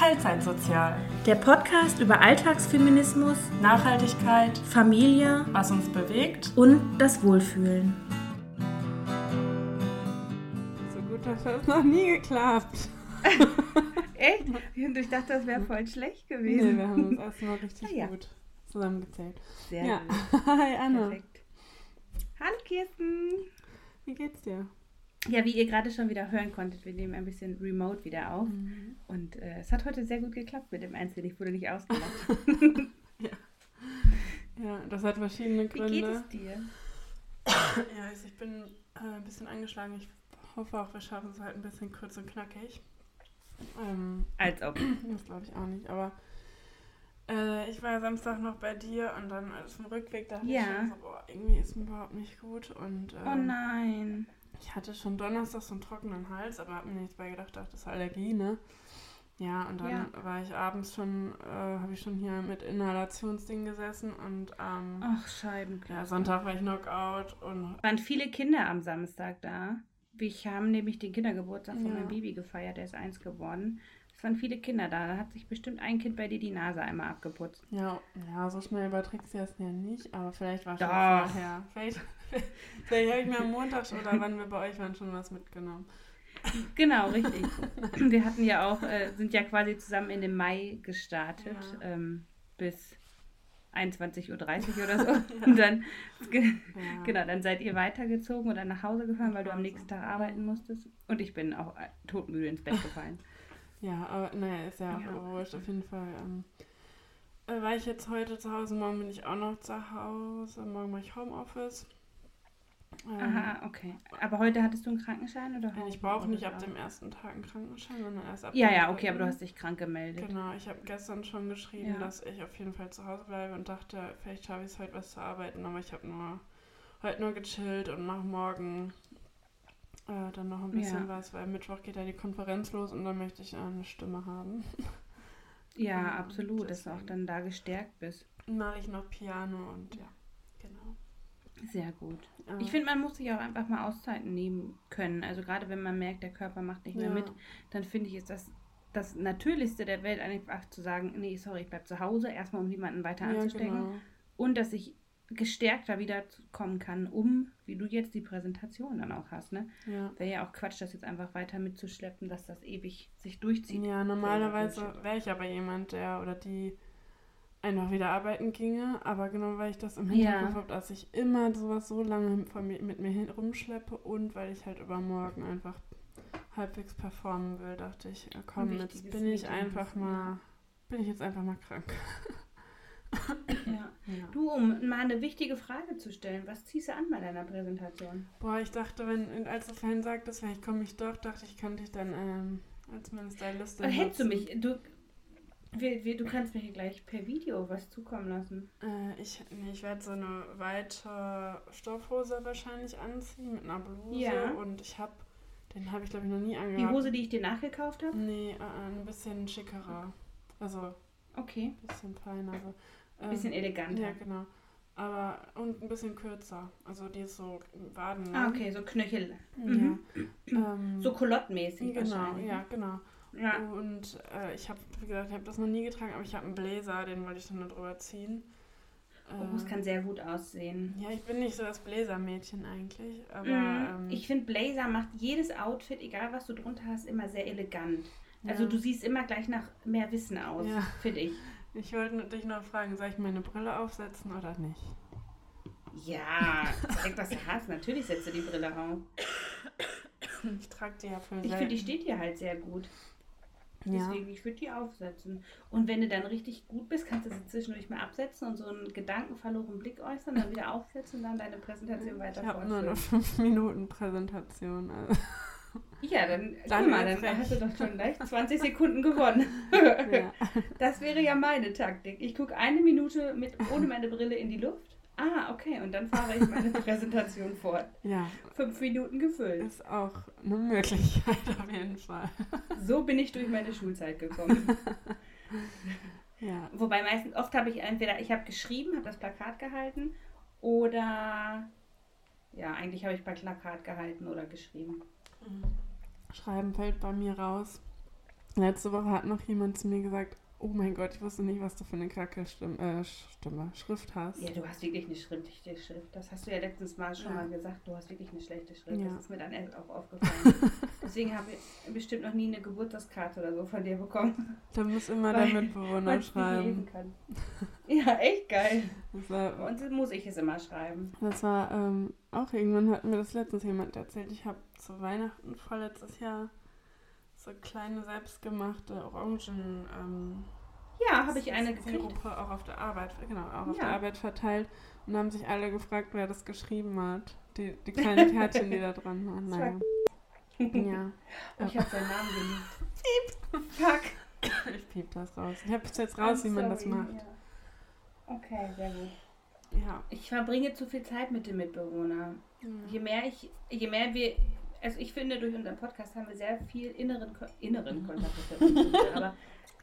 Teilzeitsozial. Der Podcast über Alltagsfeminismus, Nachhaltigkeit, Familie, was uns bewegt und das Wohlfühlen. So gut hat das noch nie geklappt. Echt? Ich dachte, das wäre voll schlecht Nee, gewesen. wir haben uns erstmal richtig Ah, ja. gut zusammengezählt. Sehr ja. gut. Hi Anne. Perfekt. Hallo Kirsten. Wie geht's dir? Ja, wie ihr gerade schon wieder hören konntet, wir nehmen ein bisschen remote wieder auf. Und äh, es hat heute sehr gut geklappt mit dem Einzelnen. Ich wurde nicht ausgelacht. Ja, das hat verschiedene Wie Gründe. geht es dir? Ja, also ich bin äh, ein bisschen angeschlagen. Ich hoffe auch, wir schaffen es halt ein bisschen kurz und knackig. Ähm, Als ob. das glaube ich auch nicht, aber äh, ich war ja Samstag noch bei dir und dann auf dem Rückweg dachte Ja. ich schon so, boah, irgendwie ist mir überhaupt nicht gut und Oh ähm, nein. Ich hatte schon Donnerstag so einen trockenen Hals, aber habe mir nichts bei gedacht, dachte, das ist Allergie, ne? Ja, und dann Ja. war ich abends schon, äh, habe ich schon hier mit Inhalationsding gesessen und ähm, Ach, Scheibenkleister. ja, Sonntag war ich Knockout und waren viele Kinder am Samstag da. Wir haben nämlich den Kindergeburtstag von Ja. meinem Baby gefeiert, der ist eins geworden. Es waren viele Kinder da. Da hat sich bestimmt ein Kind bei dir die Nase einmal abgeputzt. Ja, ja, so schnell überträgst du das ja nicht, aber vielleicht war schon Doch. vorher. Vielleicht, vielleicht habe ich mir am Montag oder wann wir bei euch waren schon was mitgenommen. Genau, richtig. Wir hatten ja auch, äh, sind ja quasi zusammen in dem Mai gestartet, Ja. ähm, bis 21.30 Uhr oder so. Und dann, Ja. genau, dann seid ihr weitergezogen oder nach Hause gefahren, weil du am nächsten Tag arbeiten musstest. Und ich bin auch äh, todmüde ins Bett gefallen. Ja, aber naja, ist ja auch Ja. wurscht. Auf jeden Fall ähm, äh, war ich jetzt heute zu Hause, morgen bin ich auch noch zu Hause, morgen mache ich Homeoffice. Ähm, Aha, okay. Aber heute hattest du einen Krankenschein oder? äh, Ich brauche nicht ab dem ersten Tag einen Krankenschein, sondern erst ab Ja, dem ja, okay, aber du hast dich krank gemeldet. Genau, ich habe gestern schon geschrieben, Ja. dass ich auf jeden Fall zu Hause bleibe und dachte, vielleicht schaffe ich es heute was zu arbeiten, aber ich habe nur heute nur gechillt und mache morgen äh, dann noch ein bisschen Ja. was, weil Mittwoch geht ja die Konferenz los und dann möchte ich eine Stimme haben. Ja, absolut, dass du auch deswegen. dann da gestärkt bist. Mache ich noch Piano und ja. Sehr gut. Ja. Ich finde, man muss sich auch einfach mal Auszeiten nehmen können. Also gerade wenn man merkt, der Körper macht nicht mehr Ja. mit, dann finde ich, ist das das Natürlichste der Welt einfach zu sagen, nee, sorry, ich bleib zu Hause, erstmal um niemanden weiter anzustecken. genau. Und dass ich gestärkter wieder kommen kann, um, wie du jetzt die Präsentation dann auch hast, ne? Ja. Wäre ja auch Quatsch, das jetzt einfach weiter mitzuschleppen, dass das ewig sich durchzieht. ja, normalerweise wäre ich aber jemand, der oder die einfach wieder arbeiten ginge, aber genau weil ich das im Ja. Hinterkopf habe, dass ich immer sowas so lange von mir, mit mir hin rumschleppe und weil ich halt übermorgen einfach halbwegs performen will, dachte ich, ja, komm, jetzt bin ich Meeting einfach ja. mal, bin ich jetzt einfach mal krank. Ja. Ja. Du, um mal eine wichtige Frage zu stellen, was ziehst du an bei deiner Präsentation? Boah, ich dachte, wenn, als du vorhin sagtest, vielleicht komme ich doch, dachte ich, könnte ich dann ähm, als meine Stylistin Oder hättest du mich, du, wir, wir, du kannst mir hier gleich per Video was zukommen lassen. Äh, ich nee, ich werde so eine weite Stoffhose wahrscheinlich anziehen mit einer Bluse Ja. und ich habe, den habe ich glaube ich noch nie Die angehabt. Hose, die ich dir nachgekauft habe? Nee, äh, ein bisschen schickerer. Also Okay. ein bisschen feiner. So. Ähm, Bisschen eleganter. Ja, genau. Aber und ein bisschen kürzer. Also die ist so Waden. Ah, okay, so Knöchel. Ja. Mhm. Ähm, So kolottmäßig genau, ja, genau. Ja. Und äh, ich habe, wie gesagt, ich habe das noch nie getragen, aber ich habe einen Bläser, den wollte ich dann nur drüber ziehen. Oh, es Äh, kann sehr gut aussehen. ja, ich bin nicht so das Bläsermädchen eigentlich, aber Mhm. ähm, Ich finde, Blazer macht jedes Outfit, egal was du drunter hast, immer sehr elegant. Also Ja. du siehst immer gleich nach mehr Wissen aus, Ja. finde ich. ich wollte dich noch fragen, soll ich meine Brille aufsetzen oder nicht? Ja, zeig, was du hast. Natürlich setzt du die Brille auf. Ich trage die ja für Ich finde, die steht dir halt sehr gut. Ja. Deswegen, ich würde die aufsetzen. Und wenn du dann richtig gut bist, kannst du sie zwischendurch mal absetzen und so einen gedankenverlorenen Blick äußern, dann wieder aufsetzen und dann deine Präsentation weiter Ich habe nur eine 5 Minuten Präsentation. Also. Ja, dann, Dann mal, dann hast du doch schon gleich 20 Sekunden gewonnen. Ja. Das wäre ja meine Taktik. Ich gucke eine Minute mit, ohne meine Brille in die Luft. Ah, okay, und dann fahre ich meine Präsentation fort. ja, Fünf Minuten gefüllt. ist auch eine Möglichkeit auf jeden Fall. So bin ich durch meine Schulzeit gekommen. Ja, Wobei meistens, oft habe ich entweder, ich habe geschrieben, habe das Plakat gehalten oder, ja, eigentlich habe ich bei Plakat gehalten oder geschrieben. Schreiben fällt bei mir raus. Letzte Woche hat noch jemand zu mir gesagt, oh mein Gott, ich wusste nicht, was du für eine kacke Stimme, äh, Stimme Schrift hast. Ja, du hast wirklich eine schriftliche Schrift. Das hast du ja letztens mal schon Ja. mal gesagt. Du hast wirklich eine schlechte Schrift. Ja. Das ist mir dann auch aufgefallen. Deswegen habe ich bestimmt noch nie eine Geburtstagskarte oder so von dir bekommen, Da muss immer der Mitbewohner schreiben. kann. Ja, echt geil. War, Und muss ich es immer schreiben. das war ähm, auch irgendwann hat mir das letztens jemand erzählt. Ich habe zu Weihnachten vorletztes Jahr so kleine selbstgemachte Orangen ähm, Ja, habe ich eine gekriegt. Sirupe auch auf der Arbeit, genau, auch auf Ja. der Arbeit verteilt und haben sich alle gefragt, wer das geschrieben hat. Die, die kleinen Kärtchen, die da dran waren. Das Naja. Ja, Oh, ich habe seinen Namen geliebt. Fuck. ich piep das raus. Ich habe jetzt raus, I'm wie man das sorry. macht. Ja. Okay, sehr gut. Ja. Ich verbringe zu viel Zeit mit dem Mitbewohner. Je mehr ich, je mehr wir, also ich finde, durch unseren Podcast haben wir sehr viel inneren, Ko- inneren Kontakt, aber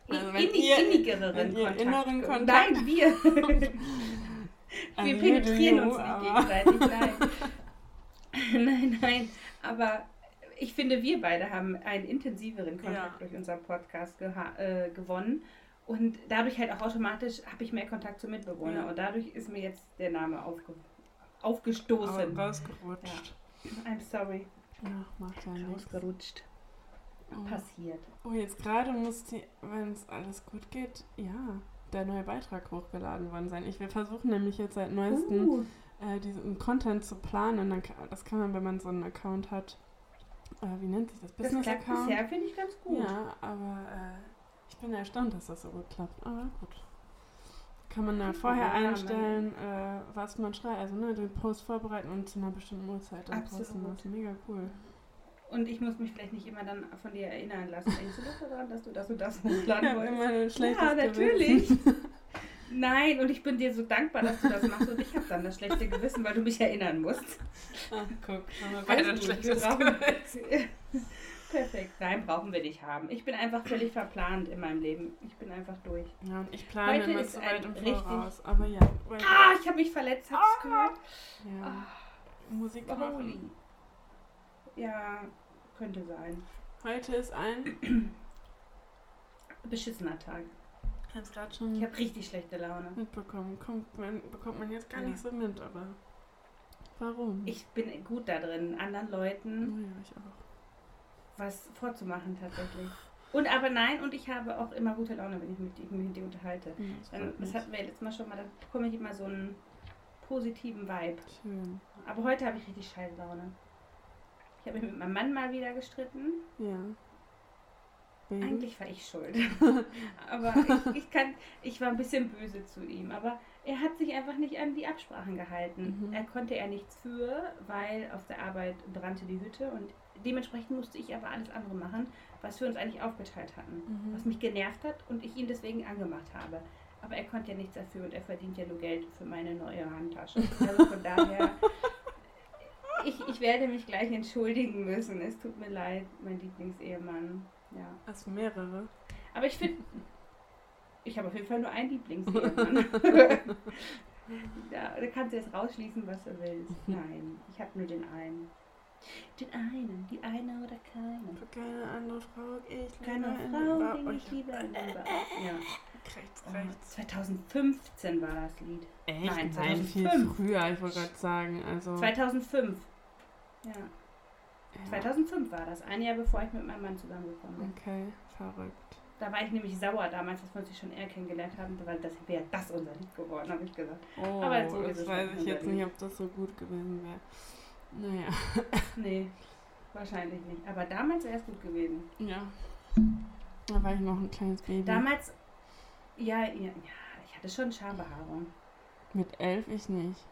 Also wenn innig, ihr- innigeren wenn Kontakt. inneren Kontakt- Nein, wir. wir Also penetrieren uns nicht gegenseitig, nein. nein, nein, aber ich finde, wir beide haben einen intensiveren Kontakt Ja. durch unseren Podcast geha- äh, gewonnen. Und dadurch halt auch automatisch habe ich mehr Kontakt zum Mitbewohner. Ja. Und dadurch ist mir jetzt der Name aufge aufgestoßen. Au- rausgerutscht. I'm sorry. Ja, macht ja nichts. Rausgerutscht. Oh. Passiert. Oh, jetzt gerade muss die, wenn es alles gut geht, ja, der neue Beitrag hochgeladen worden sein. Ich, wir versuchen nämlich jetzt seit neuestem Uh, äh, diesen Content zu planen. Dann das kann man, wenn man so einen Account hat. Äh, wie nennt sich das? das klappt Business-Account? bisher, finde ich ganz gut. Ja, aber äh, ich bin erstaunt, dass das so gut klappt. Aber gut. Kann man da vorher Ja, einstellen, äh, was man schreibt. Also ne, den Post vorbereiten und zu einer bestimmten Uhrzeit dann posten. Absolut. Das ist mega cool. Und ich muss mich vielleicht nicht immer dann von dir erinnern lassen. Denkst du doch daran, dass du das und das hochladen wolltest? schlechtes Ja, natürlich. Nein, und ich bin dir so dankbar, dass du das machst. Und ich habe dann das schlechte Gewissen, weil du mich erinnern musst. Ah, guck, haben wir beide ein schlechtes Gewissen. Perfekt. Nein, brauchen wir nicht haben. Ich bin einfach völlig verplant in meinem Leben. Ich bin einfach durch. Ja, und ich plane Heute immer ist so weit im richtig- Voraus. Aber ja, Ah, ich habe mich verletzt. Hast du gehört? ja. Musik Holy. machen. Ja, könnte sein. Heute ist ein. Beschissener Tag. Ich habe es gerade schon Ich habe richtig schlechte Laune. mitbekommen. Kommt man, bekommt man jetzt gar Ja. nicht so mit, aber. Warum? Ich bin gut da drin, anderen Leuten Oh ja, ich auch. Was vorzumachen tatsächlich. Und aber nein, und ich habe auch immer gute Laune, wenn ich mich mit, dir unterhalte. Ja, das freut das mich. hatten wir letztes Mal schon mal, da bekomme ich immer so einen positiven Vibe. Schön. Aber heute habe ich richtig scheiß Laune. Ich habe mich mit meinem Mann mal wieder gestritten. Ja. Baby. Eigentlich war ich schuld. aber ich, ich, kann, ich war ein bisschen böse zu ihm. Aber er hat sich einfach nicht an die Absprachen gehalten. Mhm. Er konnte er nichts für, weil auf der Arbeit brannte die Hütte und dementsprechend musste ich aber alles andere machen, was wir uns eigentlich aufgeteilt hatten. Mhm. Was mich genervt hat und ich ihn deswegen angemacht habe. Aber er konnte ja nichts dafür und er verdient ja nur Geld für meine neue Handtasche. Also von daher, ich, ich werde mich gleich entschuldigen müssen. Es tut mir leid, mein Lieblingsehemann. Ja. Hast du mehrere? Aber ich finde, ich habe auf jeden Fall nur einen Lieblingsehemann. ja, da kannst du jetzt rausschließen, was du willst. Nein, ich habe nur den einen. Den einen, die eine oder keine. Für keine andere Frau, ich Keine liebe Frau, Oh, ich liebe. liebe. Ja. Rechts, Oh, rechts. 2015 war das Lied. Echt? Nein, Nein, viel 2005. früher, ich wollte gerade sagen. Also, 2005. Ja, ja. 2005 war das. Ein Jahr bevor ich mit meinem Mann zusammengekommen bin. Okay, verrückt. Da war ich nämlich sauer damals, dass wir uns schon eher kennengelernt haben, weil das wäre das unser Lied geworden, habe ich gesagt. Oh, Aber so ist das weiß halt ich jetzt nicht, ob das so gut gewesen wäre. Naja, Nee, wahrscheinlich nicht. Aber damals wäre es gut gewesen. ja. Da war ich noch ein kleines Baby. Damals, ja, ja, ja, ich hatte schon Schambehaarung. Mit elf ich nicht.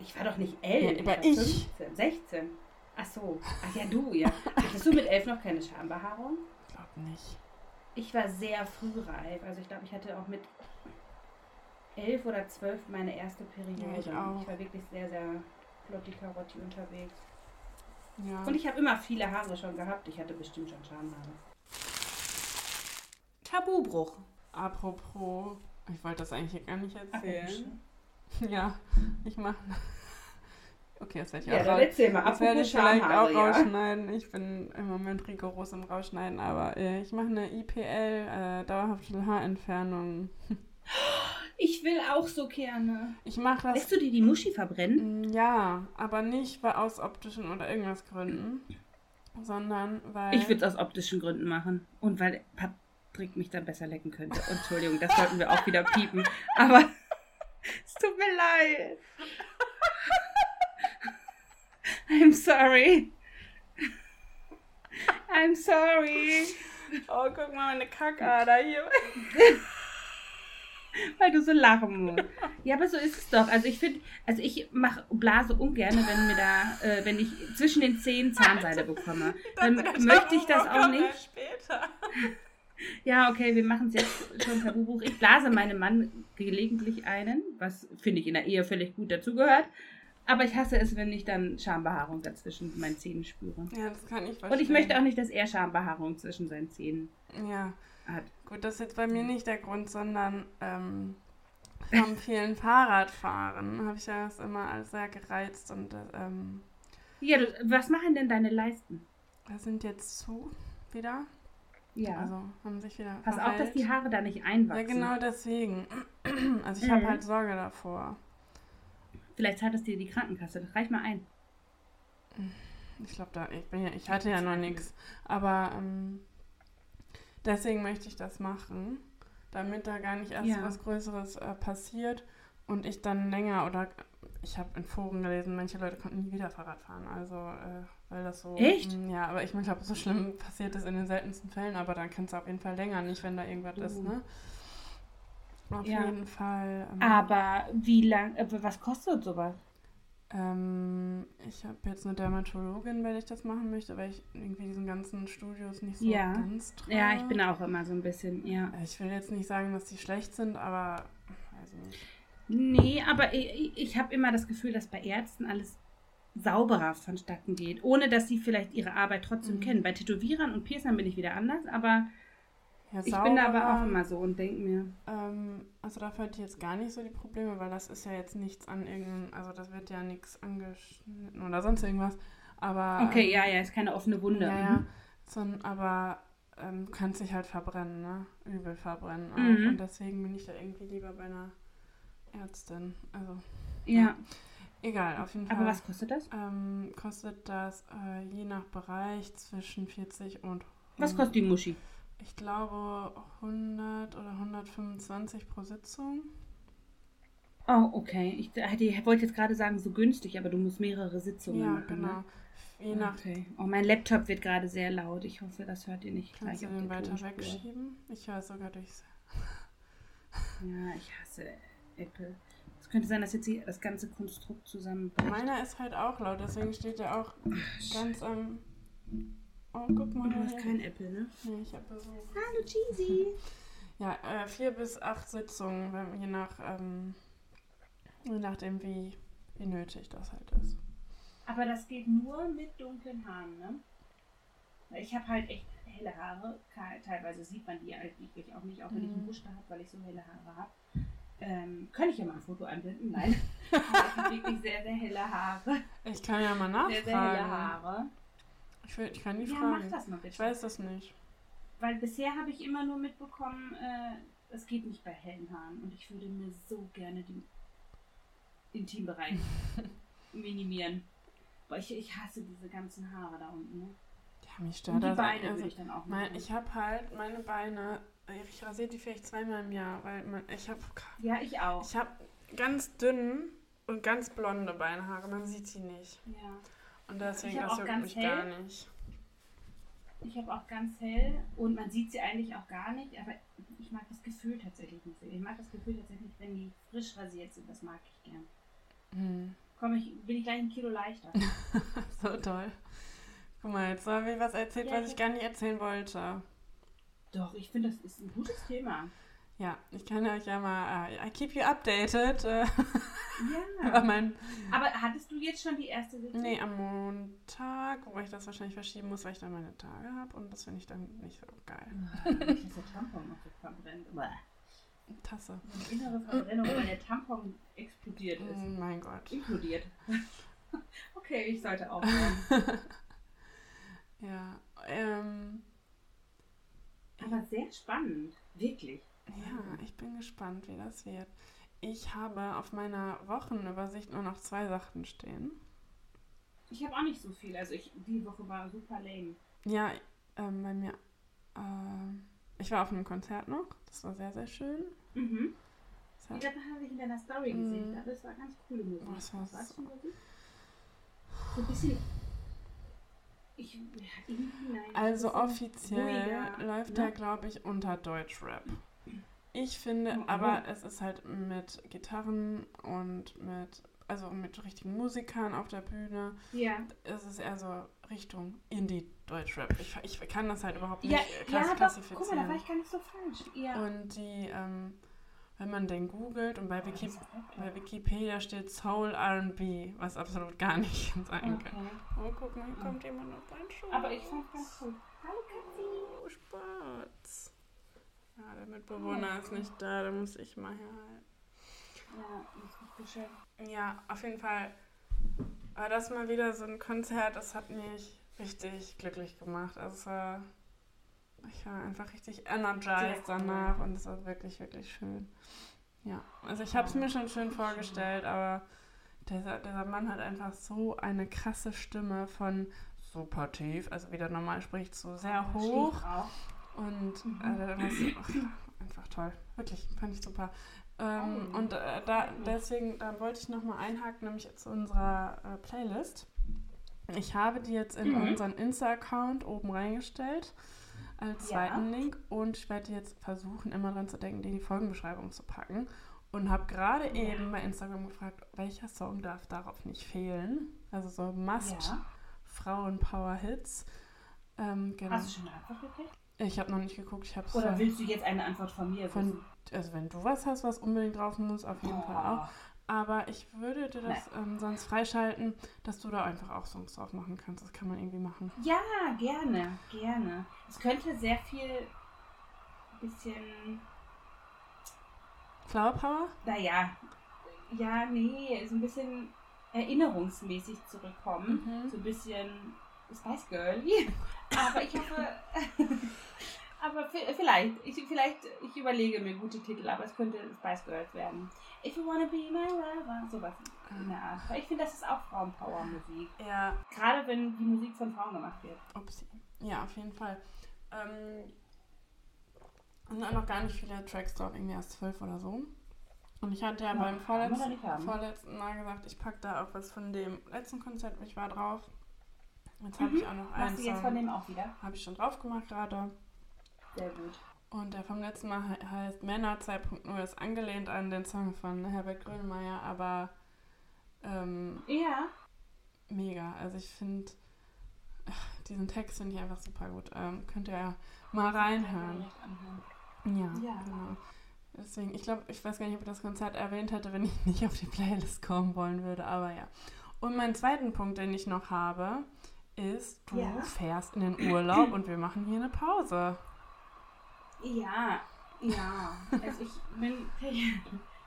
Ich war doch nicht elf, Ja, ich aber war ich. 15, 16. Ach so, ach ja, du, ja. Hattest du mit elf noch keine Schambehaarung? Ich glaube nicht. Ich war sehr frühreif. Also ich glaube, ich hatte auch mit elf oder zwölf meine erste Periode. Ja, ich auch. war wirklich sehr, sehr flotti Karotti unterwegs. Ja. Und ich habe immer viele Haare schon gehabt. Ich hatte bestimmt schon Schamhaare. Tabubruch. Apropos, ich wollte das eigentlich gar nicht erzählen. Abgeschnitten. Ja, ich mache Okay, das werde ich Ja, auch dann raus- erzähl mal. Das werde ich vielleicht auch ja. rausschneiden. Ich bin im Moment rigoros im Rausschneiden, aber äh, ich mache eine IPL, äh, dauerhafte Haarentfernung. Ich will auch so gerne. Ich mache das Lässt du dir die Muschi verbrennen? Mm, Ja, aber nicht weil aus optischen oder irgendwas Gründen, sondern weil. Ich würde es aus optischen Gründen machen. Und weil Patrick mich dann besser lecken könnte. Entschuldigung, das sollten wir auch wieder piepen. Aber es tut mir leid. I'm sorry. I'm sorry. Oh, guck mal, meine Kackader hier. Weil du so lachen musst. Ja, aber so ist es doch. Also ich finde, also ich mache Blase ungern, wenn mir da, äh, wenn ich zwischen den Zähnen Zahnseide bekomme. Dann möchte ich das auch nicht. Später. Ja, okay, wir machen es jetzt schon Tabubuch. Ich blase meinem Mann gelegentlich einen, was finde ich in der Ehe völlig gut dazugehört. Aber ich hasse es, wenn ich dann Schambehaarung dazwischen meinen Zähnen spüre. Ja, das kann ich verstehen. Und ich möchte auch nicht, dass er Schambehaarung zwischen seinen Zähnen Ja, hat. gut, das ist jetzt bei mir nicht der Grund, sondern ähm, vom vielen Fahrradfahren habe ich ja das immer als sehr gereizt und äh, ähm, Ja, du, was machen denn deine Leisten? das sind jetzt zu wieder. Ja. Also haben sich wieder. Pass auf, dass die verheilt. Haare da nicht einwachsen. Ja, genau deswegen. Also ich habe Mhm. halt Sorge davor. Vielleicht zahlt es dir die Krankenkasse. Das reich mal ein. Ich glaube da, ich bin ja, ich hatte ja noch nichts. Aber ähm, deswegen möchte ich das machen, damit da gar nicht erst Ja. was Größeres äh, passiert und ich dann länger oder ich habe in Foren gelesen, manche Leute konnten nie wieder Fahrrad fahren. Also äh, weil das so. Echt? Mm, Ja, aber ich glaube, so schlimm passiert es in den seltensten Fällen, aber dann kannst du auf jeden Fall länger, nicht wenn da irgendwas ist, Uh. ne? Auf Ja. jeden Fall. Ähm, Aber wie lang, äh, was kostet sowas? Ähm, ich habe jetzt eine Dermatologin, weil ich das machen möchte, weil ich irgendwie diesen ganzen Studios nicht so Ja. ganz traue. Ja, ich bin auch immer so ein bisschen, ja. Ich will jetzt nicht sagen, dass die schlecht sind, aber nicht. Nee, aber ich, ich habe immer das Gefühl, dass bei Ärzten alles sauberer vonstatten geht, ohne dass sie vielleicht ihre Arbeit trotzdem Mhm. kennen. Bei Tätowierern und Piercern bin ich wieder anders, aber Ja, ich bin da aber auch immer so und denke mir, Ähm, also hatte ich jetzt gar nicht so die Probleme, weil das ist ja jetzt nichts an irgendeinem, also das wird ja nichts angeschnitten oder sonst irgendwas. Aber okay, ähm, ja, ja, ist keine offene Wunde. Ja, Mhm. ja. So, aber ähm, kannst dich halt verbrennen, ne? Übel verbrennen. Mhm. Und deswegen bin ich da irgendwie lieber bei einer Ärztin. Also, ja. egal, auf jeden aber Fall. was kostet das? ähm, kostet das äh, je nach Bereich zwischen 40 und Was kostet die Muschi? Ich glaube 100 oder 125 pro Sitzung. Oh, okay. Ich, hätte- ich wollte jetzt gerade sagen, so günstig, aber du musst mehrere Sitzungen Ja, machen. genau. Ne? Je nach Okay. Oh, mein Laptop wird gerade sehr laut. Ich hoffe, das hört ihr nicht kannst gleich du auf den weiter Tonspur. wegschieben. Ich höre es sogar durchs. Ja, ich hasse Apple. Es könnte sein, dass jetzt hier das ganze Konstrukt zusammenbricht. Meiner ist halt auch laut, deswegen steht der auch ganz am. Oh, guck mal. Du hast kein Apple, ne? Nee, ich habe Besuch. Hallo, Cheesy. Ja, äh, vier bis acht Sitzungen, wenn- je nach, ähm, je nachdem wie, wie nötig das halt ist. Aber das geht nur mit dunklen Haaren, ne? Weil Ich habe halt echt helle Haare. Teilweise sieht man die halt wirklich auch nicht, auch wenn ich einen Mhm. Busch da habe, weil ich so helle Haare habe. Ähm, kann ich ja mal ein Foto einblenden? Nein. Ich habe wirklich sehr, sehr helle Haare. Ich kann ja mal Sehr, sehr helle nachfragen. Haare. Ich, will, ich kann die Ja, mach fragen. das mal bitte. Ich weiß das nicht. Weil bisher habe ich immer nur mitbekommen, äh, es geht nicht bei hellen Haaren. Und ich würde mir so gerne den Intimbereich minimieren. Weil ich, ich hasse diese ganzen Haare da unten. Ne? Ja, mich stört Und die das. Beine also, würde ich dann auch mein, machen. ich habe halt meine Beine, ich rasiere die vielleicht zweimal im Jahr, weil man, ich habe ja, ich auch. ich hab ganz dünn und ganz blonde Beinhaare. Man sieht sie nicht. ja. Und deswegen, Ich das auch juckt ganz mich hell. gar nicht. Ich habe auch ganz hell und man sieht sie eigentlich auch gar nicht, aber ich mag das Gefühl tatsächlich nicht. so. Ich mag das Gefühl tatsächlich, wenn die frisch rasiert sind, das mag ich gern. Hm. Komm, ich, bin ich gleich ein Kilo leichter. So toll. Guck mal, jetzt habe ich was erzählt, Ja, was ich- ich gar nicht erzählen wollte. Doch, ich finde, das ist ein gutes Thema. Ja, ich kann euch ja mal, äh, I keep you updated. Äh, Ja. mein, Aber hattest du jetzt schon die erste Sitzung? nee, am Montag, wo ich das wahrscheinlich verschieben muss, weil ich dann meine Tage habe und das finde ich dann nicht so geil. Der Tampon noch so verbrennt. Tasse. Eine innere Verbrennung, weil der Tampon explodiert ist. Oh mein Gott. Implodiert. Okay, ich sollte aufhören. ja, ähm. Aber sehr spannend, wirklich. Ja, ich bin gespannt, wie das wird. Ich habe auf meiner Wochenübersicht nur noch zwei Sachen stehen. Ich habe auch nicht so viel. Also ich, die Woche war super lame. Ja, ähm, bei mir. Äh, ich war auf einem Konzert noch. Das war sehr, sehr schön. Mhm. Das Ich hat, glaube, das habe ich in deiner Story gesehen. Aber es war ganz coole Musik. Oh, es war Was so- Musik? So ein bisschen. Ich. Ja, also offiziell ruhiger, läuft ne? der, glaube ich, unter Deutschrap. Ich finde, Mhm. aber es ist halt mit Gitarren und mit, also mit richtigen Musikern auf der Bühne. Ja. Es ist eher so Richtung Indie-Deutschrap. Ich, ich kann das halt überhaupt nicht Ja, äh, ja, klass doch. Guck mal, da war ich gar nicht so falsch. Ja. Und die, ähm, wenn man den googelt und bei, Oh, Wiki, bei. Wikipedia steht Soul R&B, was absolut gar nicht sein kann. Okay. Oh, guck mal, hier kommt jemand auf deinen Schuh. Aber ich fand ganz cool. Hallo Katzi. Oh, Spatz. Ja, der Mitbewohner ist nicht da, da muss ich mal herhalten. Ja, schön. Ja, auf jeden Fall war das mal wieder so ein Konzert, das hat mich richtig glücklich gemacht. Also ich war einfach richtig energized danach und es war wirklich, wirklich schön. Ja, also ich habe es mir schon schön vorgestellt, aber dieser, dieser Mann hat einfach so eine krasse Stimme von super tief, also wie der normal spricht, so sehr hoch. Und Mhm. äh, das ach, einfach toll. Wirklich, fand ich super. Ähm, Oh, und äh, da, deswegen, da wollte ich nochmal einhaken, nämlich zu unserer äh, Playlist. Ich habe die jetzt in Mhm. unseren Insta-Account oben reingestellt als Ja. zweiten Link und ich werde jetzt versuchen, immer dran zu denken, die in die Folgenbeschreibung zu packen. Und habe gerade Ja. eben bei Instagram gefragt, welcher Song darf darauf nicht fehlen. Also so Must Ja. Frauen-Power-Hits. Ähm, genau. Hast du schon eine Antwort gekriegt? Ich habe noch nicht geguckt, ich habe es Oder willst du jetzt eine Antwort von mir von, wissen? also wenn du was hast, was unbedingt drauf muss, auf jeden Fall auch. Oh. Aber ich würde dir das ähm, sonst freischalten, dass du da einfach auch Songs drauf machen kannst. Das kann man irgendwie machen. Ja, gerne, gerne. Es könnte sehr viel bisschen, Flower Power? naja, ja, nee, so ein bisschen erinnerungsmäßig zurückkommen. Mhm. So ein bisschen Spice Girly. Aber ich hoffe, aber vi- vielleicht, ich, vielleicht, ich überlege mir gute Titel, aber es könnte Spice Girls werden. If you wanna be my lover, sowas in der Art. Ich finde, das ist auch Frauenpower-Musik. Ja, Gerade wenn die Musik von Frauen gemacht wird. upsie. Ja, auf jeden Fall. Ähm, es sind noch gar nicht viele Tracks drauf, irgendwie erst zwölf oder so. Und ich hatte ja Ja, beim vorletzten, vorletzten Mal gesagt, ich packe da auch was von dem letzten Konzert, wo ich war, drauf. Jetzt habe ich auch noch einen Machst du jetzt von dem auch wieder? habe ich schon drauf gemacht gerade. Sehr gut. Und der vom letzten Mal he- heißt Männer 2.0, ist angelehnt an den Song von Herbert Grönemeyer, aber ähm, Ja. mega. Also ich finde, diesen Text finde ich einfach super gut. Ähm, könnt ihr ja mal reinhören. Ja, Ja. genau. Deswegen, ich glaube, ich weiß gar nicht, ob ich das Konzert erwähnt hätte, wenn ich nicht auf die Playlist kommen wollen würde, aber ja. Und meinen zweiten Punkt, den ich noch habe, ist, du Ja. fährst in den Urlaub und wir machen hier eine Pause. Ja, ja. Also ich bin.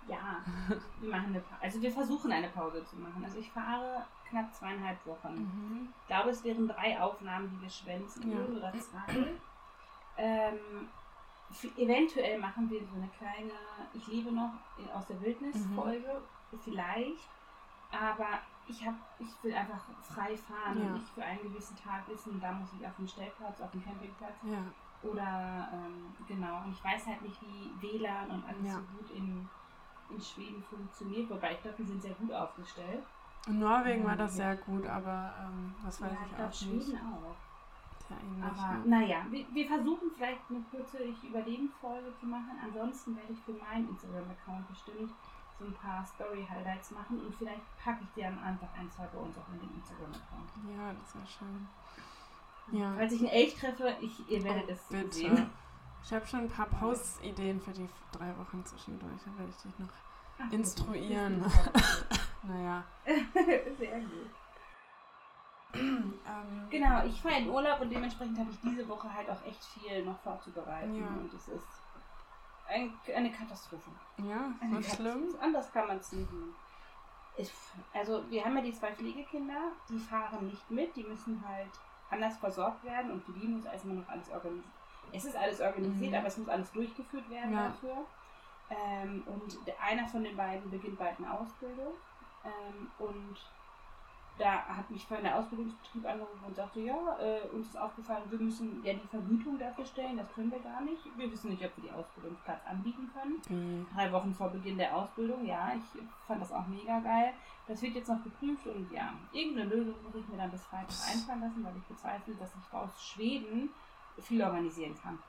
Ja, wir machen eine Pause. Also wir versuchen eine Pause zu machen. Also ich fahre knapp zweieinhalb Wochen. Mhm. Ich glaube, es wären drei Aufnahmen, die wir schwänzen Ja. oder zwei. Ähm, eventuell machen wir so eine kleine Ich lebe noch in- aus der Mhm. Wildnis-Folge. Vielleicht. Aber ich, hab, ich will einfach frei fahren Ja. und nicht für einen gewissen Tag wissen, da muss ich auf dem Stellplatz, auf dem Campingplatz Ja, oder ähm, genau. Und ich weiß halt nicht, wie WLAN und alles Ja. so gut in, in Schweden funktioniert. Wobei ich glaube, die sind sehr gut aufgestellt. in Norwegen war das sehr gut, aber ähm, das weiß ich glaub, auch Schweden nicht. auch. Sehr ähnlich. Aber ja. naja, wir, wir versuchen vielleicht eine kurze Ich Überleben-Folge zu machen. Ansonsten werde ich für meinen Instagram-Account bestimmt so ein paar Story-Highlights machen und vielleicht packe ich die dann einfach ein, zwei bei uns auch in den Instagram-Account. ja, das wäre schön. Ja. Falls ich einen Elch treffe, ich, ihr werdet Oh, es bitte. sehen. Ich habe schon ein paar Posts-Ideen für die drei Wochen zwischendurch. Da werde ich dich noch Ach, instruieren. Naja. Sehr gut. Ähm, Genau, ich fahre in Urlaub und dementsprechend habe ich diese Woche halt auch echt viel noch vorzubereiten. Ja. Und es ist ein, eine Katastrophe. Ja, Eine so schlimm. Katastrophe. Anders kann man es nicht. Ich, also wir haben ja die zwei Pflegekinder, die fahren nicht mit, die müssen halt anders versorgt werden und für die muss erstmal noch alles organisiert. Es ist alles organisiert, Mhm. aber es muss alles durchgeführt werden Ja. dafür. Ähm, und einer von den beiden beginnt bald eine Ausbildung. Ähm, und da hat mich vorhin der Ausbildungsbetrieb angerufen und sagte, ja, äh, uns ist aufgefallen, wir müssen ja die Vergütung dafür stellen, das können wir gar nicht. Wir wissen nicht, ob wir die Ausbildungsplatz anbieten können. Wie? Drei Wochen vor Beginn der Ausbildung, ja, ich fand das auch mega geil. Das wird jetzt noch geprüft und ja, irgendeine Lösung muss ich mir dann bis Freitag einfallen lassen, weil ich bezweifle, dass ich aus Schweden viel organisieren kann.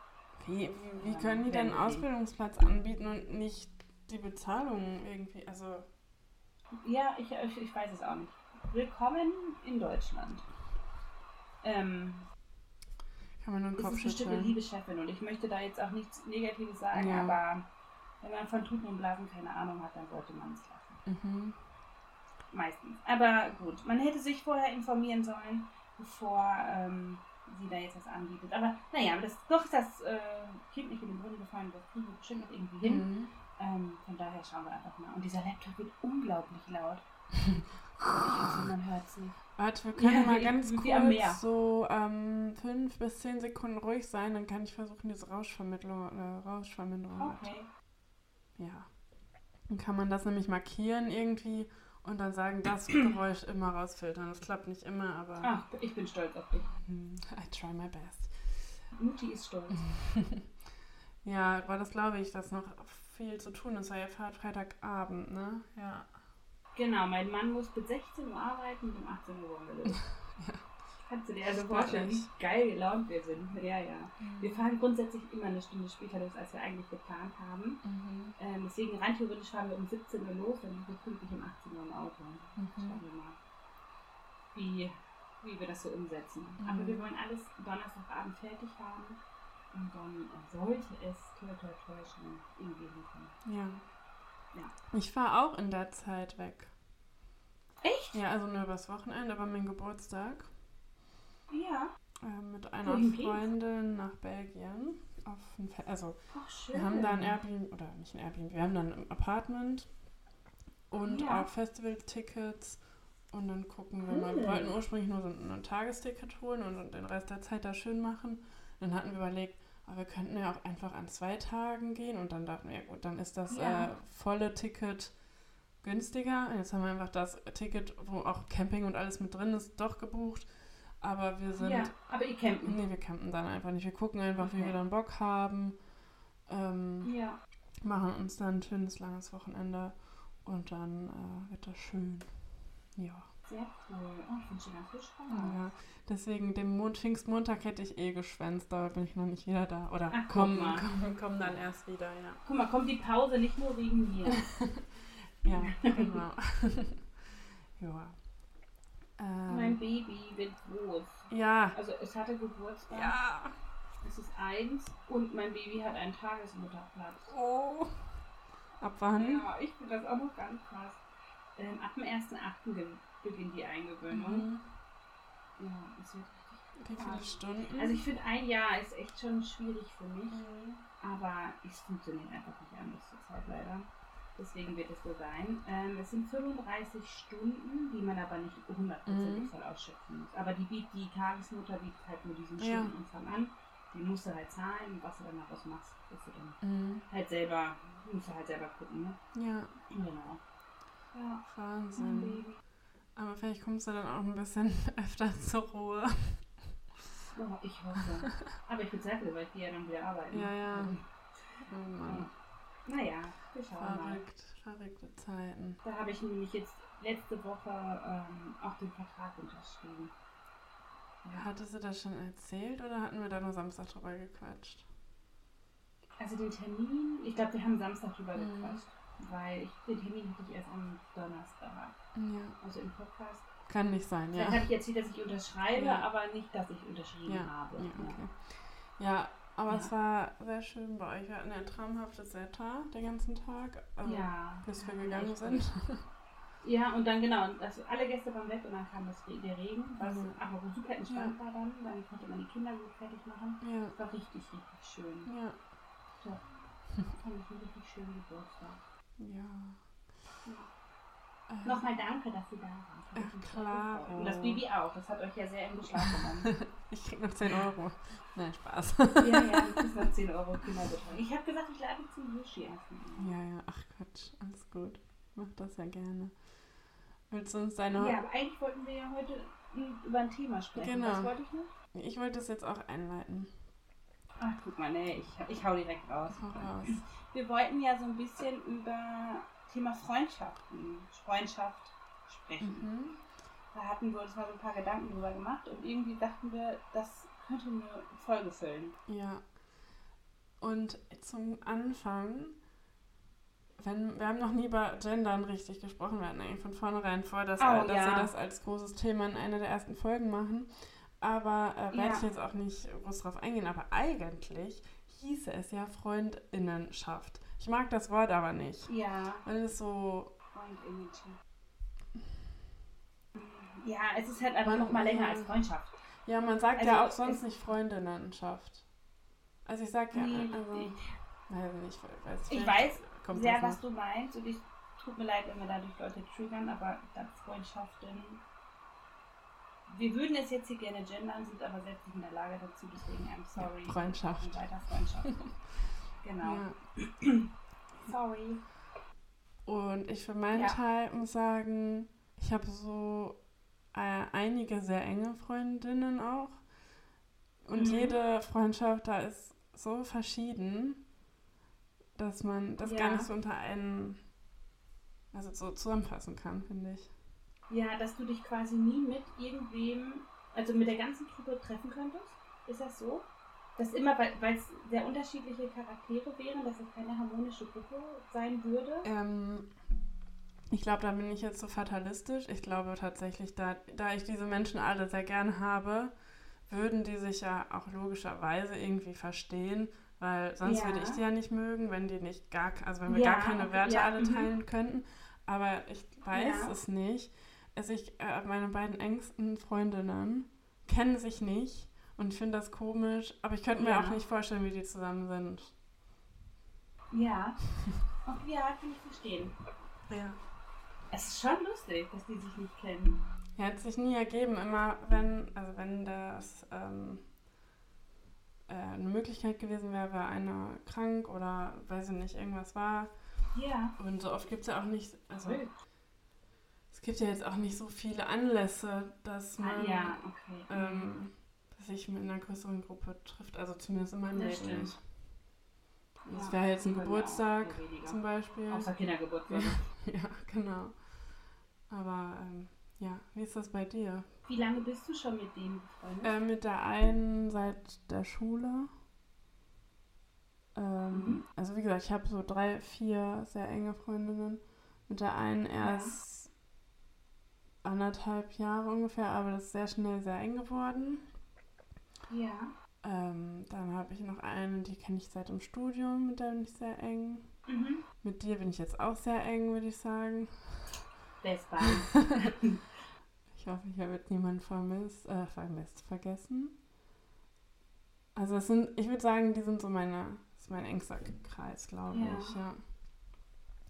Wie, wie, können die denn einen. Ausbildungsplatz anbieten und nicht die Bezahlung irgendwie? Also, Ja, ich, ich, ich weiß es auch nicht. Willkommen in Deutschland. Ähm, kann man nur es Kopf ist bestimmt eine liebe Chefin und ich möchte da jetzt auch nichts Negatives sagen, Ja. aber wenn man von Tuten und Blasen keine Ahnung hat, dann sollte man es lassen. Mhm. Meistens. Aber gut, man hätte sich vorher informieren sollen, bevor ähm, sie da jetzt was anbietet. Aber naja, das, doch ist das äh, Kind nicht in den Brunnen gefallen, das kriegen wir bestimmt irgendwie hin. Mhm. Ähm, von daher schauen wir einfach mal. Und dieser Laptop wird unglaublich laut. hoffe, man hört es nicht. Warte, wir können Ja, mal ganz kurz so ähm, fünf bis zehn Sekunden ruhig sein, dann kann ich versuchen, diese Rauschvermittlung oder Rauschverminderung. Okay. Ja. Dann kann man das nämlich markieren irgendwie und dann sagen, das Geräusch immer rausfiltern. Das klappt nicht immer, aber Ach, ich bin stolz auf dich. hm, I try my best. Mutti ist stolz. Ja, aber das glaube ich, dass noch viel zu tun ist, weil ihr fahrt Freitagabend, ne? Ja. Genau, mein Mann muss bis 16 Uhr arbeiten und um 18 Uhr wollen wir los. Kannst du dir also vorstellen, wie geil gelaunt wir sind? Ja, ja. Wir Mhm. fahren grundsätzlich immer eine Stunde später los, als wir eigentlich geplant haben. Mhm. Ähm, deswegen rein theoretisch fahren wir um 17 Uhr los, sind wir pünktlich um 18 Uhr im Auto. Mhm. Schauen wir mal, wie, wie wir das so umsetzen. Mhm. Aber wir wollen alles Donnerstagabend fertig haben und dann sollte es toi toi toi schon irgendwie hinkommen. Ja. Ich fahre auch in der Zeit weg. Echt? Ja, also nur übers Wochenende, aber mein Geburtstag. Ja. Äh, mit einer Wohin geht's? Freundin nach Belgien. Auf ein Fe also Ach, schön. wir haben da ein Airbnb, oder nicht ein Airbnb, wir haben dann ein Apartment und Ja. auch Festival-Tickets. Und dann gucken wir mal. Wir wollten ursprünglich nur so ein, ein Tagesticket holen und den Rest der Zeit da schön machen. Dann hatten wir überlegt, aber wir könnten ja auch einfach an zwei Tagen gehen. Und dann dachten wir, ja gut, dann ist das Ja. äh, volle Ticket günstiger. Jetzt haben wir einfach das Ticket, wo auch Camping und alles mit drin ist, doch gebucht. Aber wir sind. Ja, aber ihr campen. Nee, wir campen dann einfach nicht. Wir gucken einfach, wie Okay. wir dann Bock haben. Ähm, Ja. machen uns dann ein schönes, langes Wochenende. Und dann äh, wird das schön. Ja. Sehr cool. Oh, ich wünsche dir ganz viel Spaß. Ja, deswegen den Mond, Pfingstmontag hätte ich eh geschwänzt, da bin ich noch nicht wieder da. Oder Ach, komm, mal. komm, komm dann erst wieder, ja. Guck mal, kommt die Pause nicht nur wegen mir. Ja, genau. ja. mein Ähm, Baby wird groß. ja. Also es hatte Geburtstag. Ja. Es ist eins und mein Baby hat einen Tagesmutterplatz. Oh. Ab wann? Ja, ich finde das auch noch ganz krass. Ähm, ab dem 1.8. beginnt die Eingewöhnung. Mhm. Ja, es wird Wie viele krass. Stunden? Also ich finde ein Jahr ist echt schon schwierig für mich, Mhm. aber es funktioniert einfach nicht anders zurzeit leider. Deswegen wird es so sein. Ähm, es sind 35 Stunden, die man aber nicht hundertprozentig Mhm. voll ausschöpfen muss. Aber die, biet, die Tagesmutter bietet halt nur diesen Ja. Stundenumfang an. Die musst du halt zahlen und was du dann daraus machst, musst du dann Mhm. halt selber, musst du halt selber gucken, ne? Ja, Genau. Ja, Wahnsinn. Aber vielleicht kommst du dann auch ein bisschen öfter zur Ruhe. Oh, ich hoffe. Aber ich bezweifle, weil ich gehe ja dann wieder arbeiten. Ja, ja. Also, Oh Mann. Naja, wir schauen mal. Verrückt, verrückte Zeiten. Da habe ich nämlich jetzt letzte Woche ähm, auch den Vertrag unterschrieben. Ja. Hattest du das schon erzählt oder hatten wir da nur Samstag drüber gequatscht? Also den Termin, ich glaube, wir haben Samstag drüber Mhm. gequatscht, weil ich, den Termin hatte ich erst am Donnerstag, Ja. also im Podcast. Kann nicht sein, ja. Vielleicht hatte ich erzählt, dass ich unterschreibe, Ja. aber nicht, dass ich unterschrieben Ja, habe. ja, okay. Ja, aber es war sehr schön bei euch. Wir hatten ein traumhaftes Wetter den ganzen Tag, ja. bis wir gegangen sind. Ja, und dann genau, also alle Gäste waren weg und dann kam das, der Regen, was Mhm. aber super entspannt war dann. Dann konnte man die Kinder gut fertig machen. Ja, Das war richtig, richtig schön. ja, Fand ich einen richtig schönen Geburtstag. Ja. Äh, Nochmal danke, dass Sie da waren. Ja, klar. Und das Baby auch. Das hat euch ja sehr im Beschlag genommen. ich krieg noch 10 Euro. Nein, Spaß. ja, ja, du kriegst noch 10 Euro Kinderbetreuung. Ich habe gesagt, ich lade zum Sushi essen. Ja, ja, ach Quatsch, alles gut. Mach das ja gerne. Willst du uns deine... Ja, aber eigentlich wollten wir ja heute über ein Thema sprechen. Genau. Was wollte ich noch? Ich wollte es jetzt auch einleiten. Ach, guck mal, nee, ich, ich hau direkt raus. Hau raus. Wir wollten ja so ein bisschen über Thema Freundschaften, Freundschaft sprechen. Mhm. Da hatten wir uns mal so ein paar Gedanken drüber gemacht und irgendwie dachten wir, das könnte eine Folge füllen. Ja. Und zum Anfang, wenn, wir haben noch nie über Gendern richtig gesprochen, wir hatten eigentlich von vornherein vor, dass, Oh, dass ja. wir das als großes Thema in einer der ersten Folgen machen. Aber äh, werde Ja. ich jetzt auch nicht groß drauf eingehen. Aber eigentlich hieße es ja Freundinnenschaft. Ich mag das Wort aber nicht. Ja, Weil es so. Freundinnen. Ja, es ist halt einfach Man- noch mal länger als Freundschaft. Ja, man sagt Also, ja auch sonst nicht Freundinnenschaft. Also ich sag ja, Nee, also, ich- weiß nicht, weiß, Ich vielleicht weiß sehr, was du meinst und ich tut mir leid, wenn wir dadurch Leute triggern, aber ich glaube, Freundschaften. Wir würden es jetzt hier gerne gendern, sind aber selbst nicht in der Lage dazu, deswegen I'm sorry. Freundschaft. Und weiter Freundschaft. genau. Ja. Sorry. Und ich für meinen Ja. Teil muss sagen, ich habe so äh, einige sehr enge Freundinnen auch. Und Mhm. jede Freundschaft da ist so verschieden, dass man das gar Ja. nicht so unter einen, also so zusammenfassen kann, finde ich. Ja, dass du dich quasi nie mit irgendwem, also mit der ganzen Truppe treffen könntest? Ist das so? Dass immer, weil es sehr unterschiedliche Charaktere wären, dass es keine harmonische Gruppe sein würde? Ähm, ich glaube, da bin ich jetzt so fatalistisch. Ich glaube tatsächlich, da, da ich diese Menschen alle sehr gerne habe, würden die sich ja auch logischerweise irgendwie verstehen, weil sonst Ja. würde ich die ja nicht mögen, wenn die nicht gar, also wenn wir Ja, gar keine Werte ja, alle mhm. teilen könnten. Aber ich weiß es nicht. Also ich, äh, meine beiden engsten Freundinnen kennen sich nicht und ich finde das komisch, aber ich könnte mir Ja. auch nicht vorstellen, wie die zusammen sind. Ja. Okay, ja, kann ich verstehen. Ja. Es ist schon lustig, dass die sich nicht kennen. Ja, hat sich nie ergeben. Immer wenn, also wenn das ähm, äh, eine Möglichkeit gewesen wäre, wäre einer krank oder weiß ich nicht, irgendwas war. Ja. Und so oft gibt es ja auch nicht, also Wild. Es gibt ja jetzt auch nicht so viele Anlässe, dass Ah, man ja, okay. ähm, sich mit einer größeren Gruppe trifft. Also zumindest in meinem Das Leben stimmt. nicht. Ja, Das wäre jetzt ein Geburtstag zum Beispiel. Außer Kindergeburtstag. ja, genau. Aber ähm, ja, wie ist das bei dir? Wie lange bist du schon mit denen befreundet? Äh, mit der einen seit der Schule. Ähm, Mhm. Also wie gesagt, ich habe so drei, vier sehr enge Freundinnen. Mit der einen erst anderthalb Jahre ungefähr, aber das ist sehr schnell sehr eng geworden. ja. Ähm, dann habe ich noch eine, die kenne ich seit dem Studium, mit der bin ich sehr eng. Mhm. Mit dir bin ich jetzt auch sehr eng, würde ich sagen. Best Buddy. Ich hoffe, ich habe jetzt niemanden vermisst, äh, vermisst, vergessen. Also es sind, ich würde sagen, die sind so meine, das ist mein engster Kreis, glaube Ja. ich, ja.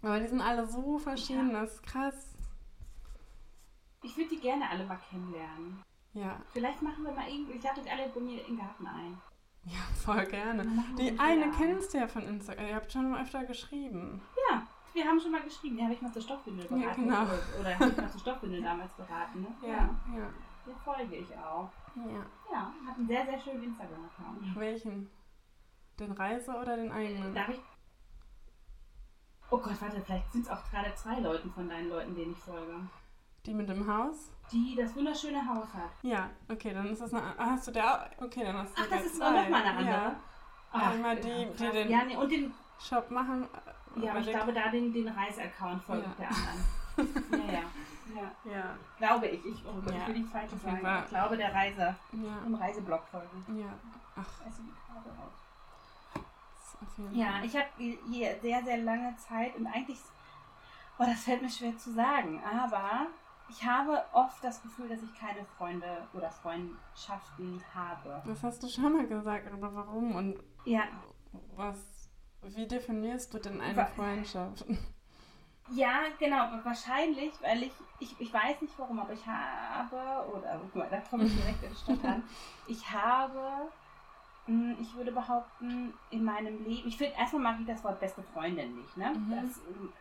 Aber die sind alle so verschieden, Ja. das ist krass. Ich würde die gerne alle mal kennenlernen. Ja, Vielleicht machen wir mal irgendwie, ich lade euch alle bei mir in den Garten ein. ja, voll gerne. Die eine kennst du ja von Instagram, ihr habt schon mal öfter geschrieben. Ja, wir haben schon mal geschrieben. Ja, habe ich mal zur Stoffwindel Ja, beraten. genau. Oder, habe ich mal zur Stoffwindel damals beraten. Ne? ja. Der folge ich auch. ja. Ja, hat einen sehr, sehr schönen Instagram-Account. Welchen? Den Reise oder den eigenen? Darf ich. Oh Gott, warte, vielleicht sind es auch gerade zwei Leuten von deinen Leuten, denen ich folge. Die mit dem Haus? Die das wunderschöne Haus hat. Ja, okay, dann ist das eine. ah, Hast du der auch? Okay, dann hast du Ach, das ist nochmal eine andere. Ja. Einmal die- ja, die den- Ja, nee, und den. Shop machen. Ja, aber ich glaube, da den, den Reiseaccount folgt Ja. der anderen. ja, ja. Ja, Ja, glaube ich. Ich, oh Gott, Ja, ich will auf jeden sagen. Ich glaube, der Reise ja, im Reiseblog folgen. ja. Ach, die jeden Ja, ich habe hier sehr, sehr lange Zeit und eigentlich, oh, das fällt mir schwer zu sagen, aber ich habe oft das Gefühl, dass ich keine Freunde oder Freundschaften habe. Das hast du schon mal gesagt, aber warum und Ja, was, wie definierst du denn eine Freundschaft? Ja, genau, wahrscheinlich, weil ich, ich, ich weiß nicht warum, aber ich habe, oder guck mal, da komme ich direkt ins Stottern, ich habe, hm, ich würde behaupten, in meinem Leben, ich finde, erstmal mag ich das Wort beste Freundin nicht, ne? Mhm. Das, ähm,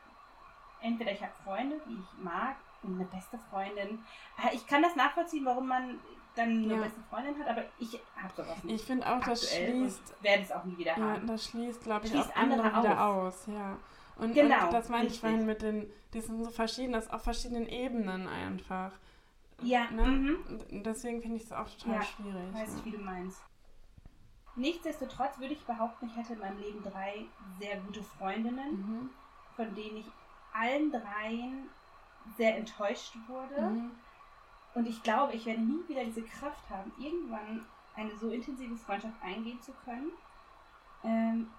entweder ich habe Freunde, die ich mag, eine beste Freundin. Ah, ich kann das nachvollziehen, warum man dann eine ja. beste Freundin hat, aber ich habe sowas nicht. Ich finde auch, das schließt. werde es auch nie wieder ja, haben. Das schließt, glaube ich, schließt auch andere, andere wieder aus. aus. Ja. Und, genau, und das meine ich vorhin mit den, die sind so verschieden, das auf verschiedenen Ebenen einfach. Ja. Ne? Mhm. Deswegen finde ich es auch total ja, schwierig. Weiß ich, wie du meinst. Nichtsdestotrotz würde ich behaupten, ich hatte in meinem Leben drei sehr gute Freundinnen, mhm. von denen ich allen dreien sehr enttäuscht wurde. Mhm. Und ich glaube, ich werde nie wieder diese Kraft haben, irgendwann eine so intensive Freundschaft eingehen zu können. Ähm,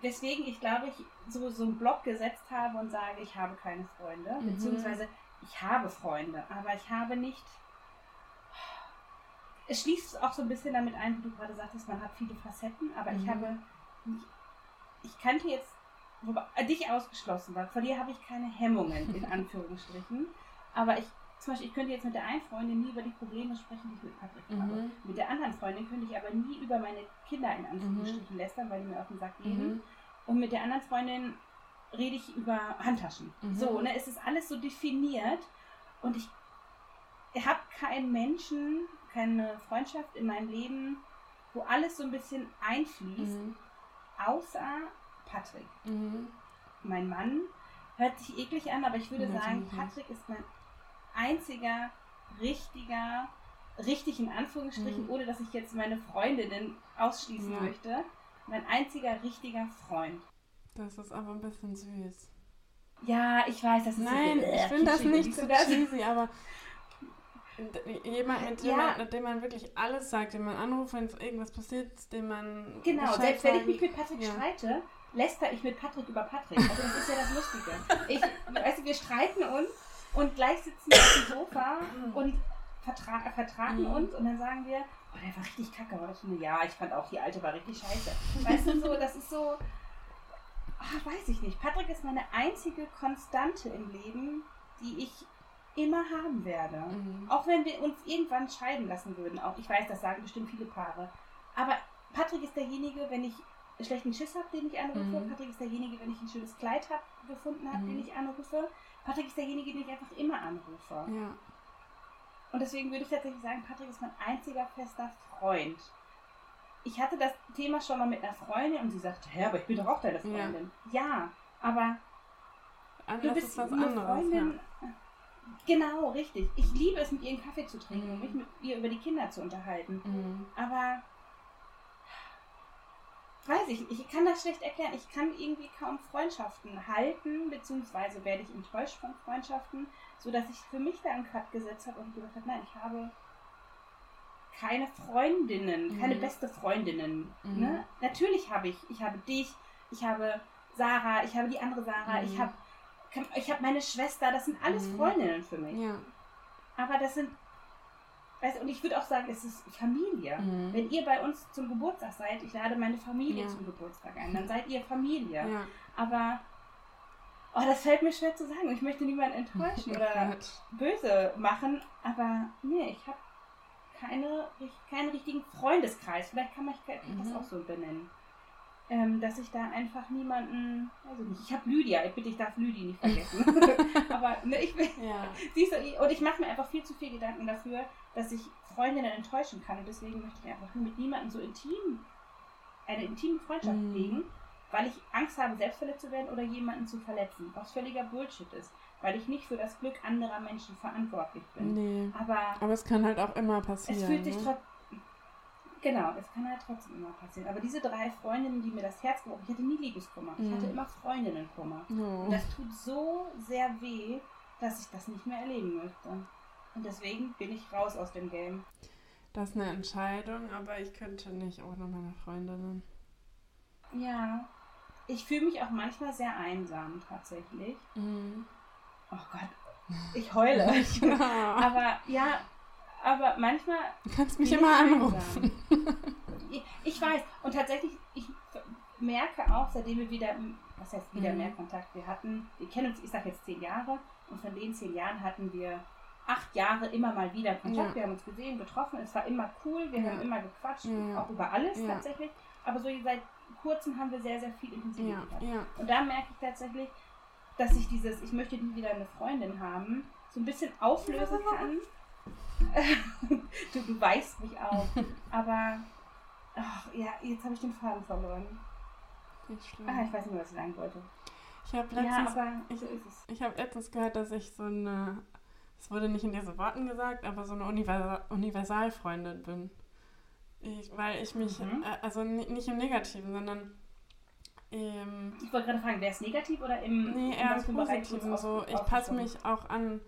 weswegen ich glaube, ich so, so einen Block gesetzt habe und sage, ich habe keine Freunde. Mhm. Beziehungsweise ich habe Freunde, aber ich habe nicht. Es schließt auch so ein bisschen damit ein, wie du gerade sagtest, man hat viele Facetten, aber mhm. ich habe. Nicht, ich kannte jetzt wobei, äh, dich ausgeschlossen, weil vor dir habe ich keine Hemmungen, in Anführungsstrichen. Aber ich, zum Beispiel, ich könnte jetzt mit der einen Freundin nie über die Probleme sprechen, die ich mit Patrick mhm. habe. Mit der anderen Freundin könnte ich aber nie über meine Kinder in Anführungsstrichen mhm. lästern, weil die mir auf den Sack gehen. Mhm. Und mit der anderen Freundin rede ich über Handtaschen. Mhm. So, ne, es ist alles so definiert und ich, ich habe keinen Menschen, keine Freundschaft in meinem Leben, wo alles so ein bisschen einfließt, mhm. außer Patrick. Mhm. Mein Mann hört sich eklig an, aber ich würde ja, sagen, Patrick ist mein einziger richtiger, richtig in Anführungsstrichen, mhm. ohne dass ich jetzt meine Freundinnen ausschließen ja. möchte, mein einziger richtiger Freund. Das ist aber ein bisschen süß. Ja, ich weiß, das ist Nein, so, ich finde das nicht so cheesy, aber Jemand, mit dem, ja. man, mit dem man wirklich alles sagt, den man anruft, wenn irgendwas passiert, den man. Genau, selbst wenn ich mich mit Patrick ja. streite, läster ich mit Patrick über Patrick. Also das ist ja das Lustige. Ich, weißt du, wir streiten uns und gleich sitzen wir auf dem Sofa und vertra vertragen mhm. uns und dann sagen wir, oh, der war richtig kacke, schon, ja, ich fand auch die alte war richtig scheiße. Weißt du, so, das ist so, ach, weiß ich nicht. Patrick ist meine einzige Konstante im Leben, die ich immer haben werde. Mhm. Auch wenn wir uns irgendwann scheiden lassen würden. Auch ich weiß, das sagen bestimmt viele Paare. Aber Patrick ist derjenige, wenn ich schlechten Schiss habe, den ich anrufe. Mhm. Patrick ist derjenige, wenn ich ein schönes Kleid hab, gefunden habe, mhm. den ich anrufe. Patrick ist derjenige, den ich einfach immer anrufe. Ja. Und deswegen würde ich tatsächlich sagen, Patrick ist mein einziger fester Freund. Ich hatte das Thema schon mal mit einer Freundin und sie sagte, hä, aber ich bin doch auch deine Freundin. Ja, ja aber Anders du bist eine anderes, Freundin. Ja. Genau, richtig. Ich liebe es, mit ihr einen Kaffee zu trinken mhm. und mich mit ihr über die Kinder zu unterhalten. Mhm. Aber weiß ich, ich kann das schlecht erklären. Ich kann irgendwie kaum Freundschaften halten, beziehungsweise werde ich enttäuscht von Freundschaften, sodass ich für mich da einen Cut gesetzt habe und gesagt habe, nein, ich habe keine Freundinnen, mhm. keine beste Freundinnen. Mhm. Ne? Natürlich habe ich, ich habe dich, ich habe Sarah, ich habe die andere Sarah, mhm. ich habe ich habe meine Schwester, das sind alles mhm. Freundinnen für mich. Ja. Aber das sind Weißt, und ich würde auch sagen, es ist Familie. Mhm. Wenn ihr bei uns zum Geburtstag seid, ich lade meine Familie ja. zum Geburtstag ein, dann seid ihr Familie. Ja. Aber oh, das fällt mir schwer zu sagen. Ich möchte niemanden enttäuschen oh oder böse machen. Aber nee, ich habe keine, keinen richtigen Freundeskreis. Vielleicht kann man mhm. das auch so benennen ähm, dass ich da einfach niemanden, ich nicht, ich habe Lydia, ich bitte, ich darf Lydia nicht vergessen. Aber ne, ich bin, ja. siehst du, und ich mache mir einfach viel zu viel Gedanken dafür, dass ich Freundinnen enttäuschen kann. Und deswegen möchte ich einfach mit niemandem so intim, eine intime Freundschaft mhm. pflegen, weil ich Angst habe, selbstverletzt zu werden oder jemanden zu verletzen. Was völliger Bullshit ist. Weil ich nicht für das Glück anderer Menschen verantwortlich bin. Nee. Aber, Aber es kann halt auch immer passieren. Es fühlt sich ne? trotzdem Genau, es kann halt trotzdem immer passieren. Aber diese drei Freundinnen, die mir das Herz gebrochen ich hatte nie Liebeskummer. Ich hatte mhm. immer Freundinnenkummer. Oh. Und das tut so sehr weh, dass ich das nicht mehr erleben möchte. Und deswegen bin ich raus aus dem Game. Das ist eine Entscheidung, aber ich könnte nicht ohne meine Freundinnen. Ja. Ich fühle mich auch manchmal sehr einsam, tatsächlich. Mhm. Oh Gott, ich heule. ja. Aber ja, aber manchmal. Du kannst mich immer anrufen. ich, ich weiß. Und tatsächlich, ich merke auch, seitdem wir wieder was heißt wieder Mhm. mehr Kontakt? Wir hatten, wir kennen uns, ich sag jetzt zehn Jahre und von den zehn Jahren hatten wir acht Jahre immer mal wieder Kontakt. Ja. Wir haben uns gesehen, getroffen, es war immer cool, wir Ja. haben immer gequatscht, Ja, auch über alles tatsächlich. Aber so seit kurzem haben wir sehr, sehr viel ja. Und da merke ich tatsächlich, dass ich dieses, ich möchte nie wieder eine Freundin haben, so ein bisschen auflösen kann. du, du weißt mich auch. Aber, ach, ja, jetzt habe ich den Faden verloren. Nicht schlimm. Ah, ich weiß nicht was ich sagen wollte. Ich habe Ja, letztens, aber ich- so ich hab letztens gehört, dass ich so eine, es wurde nicht in diesen Worten gesagt, aber so eine Universal Universalfreundin bin. Ich, weil ich mich, Mhm. äh, also ni- nicht im Negativen, sondern ähm, Ich wollte gerade fragen, wäre es negativ oder im, Nee, eher im Positiven. So, ich passe mich auch an,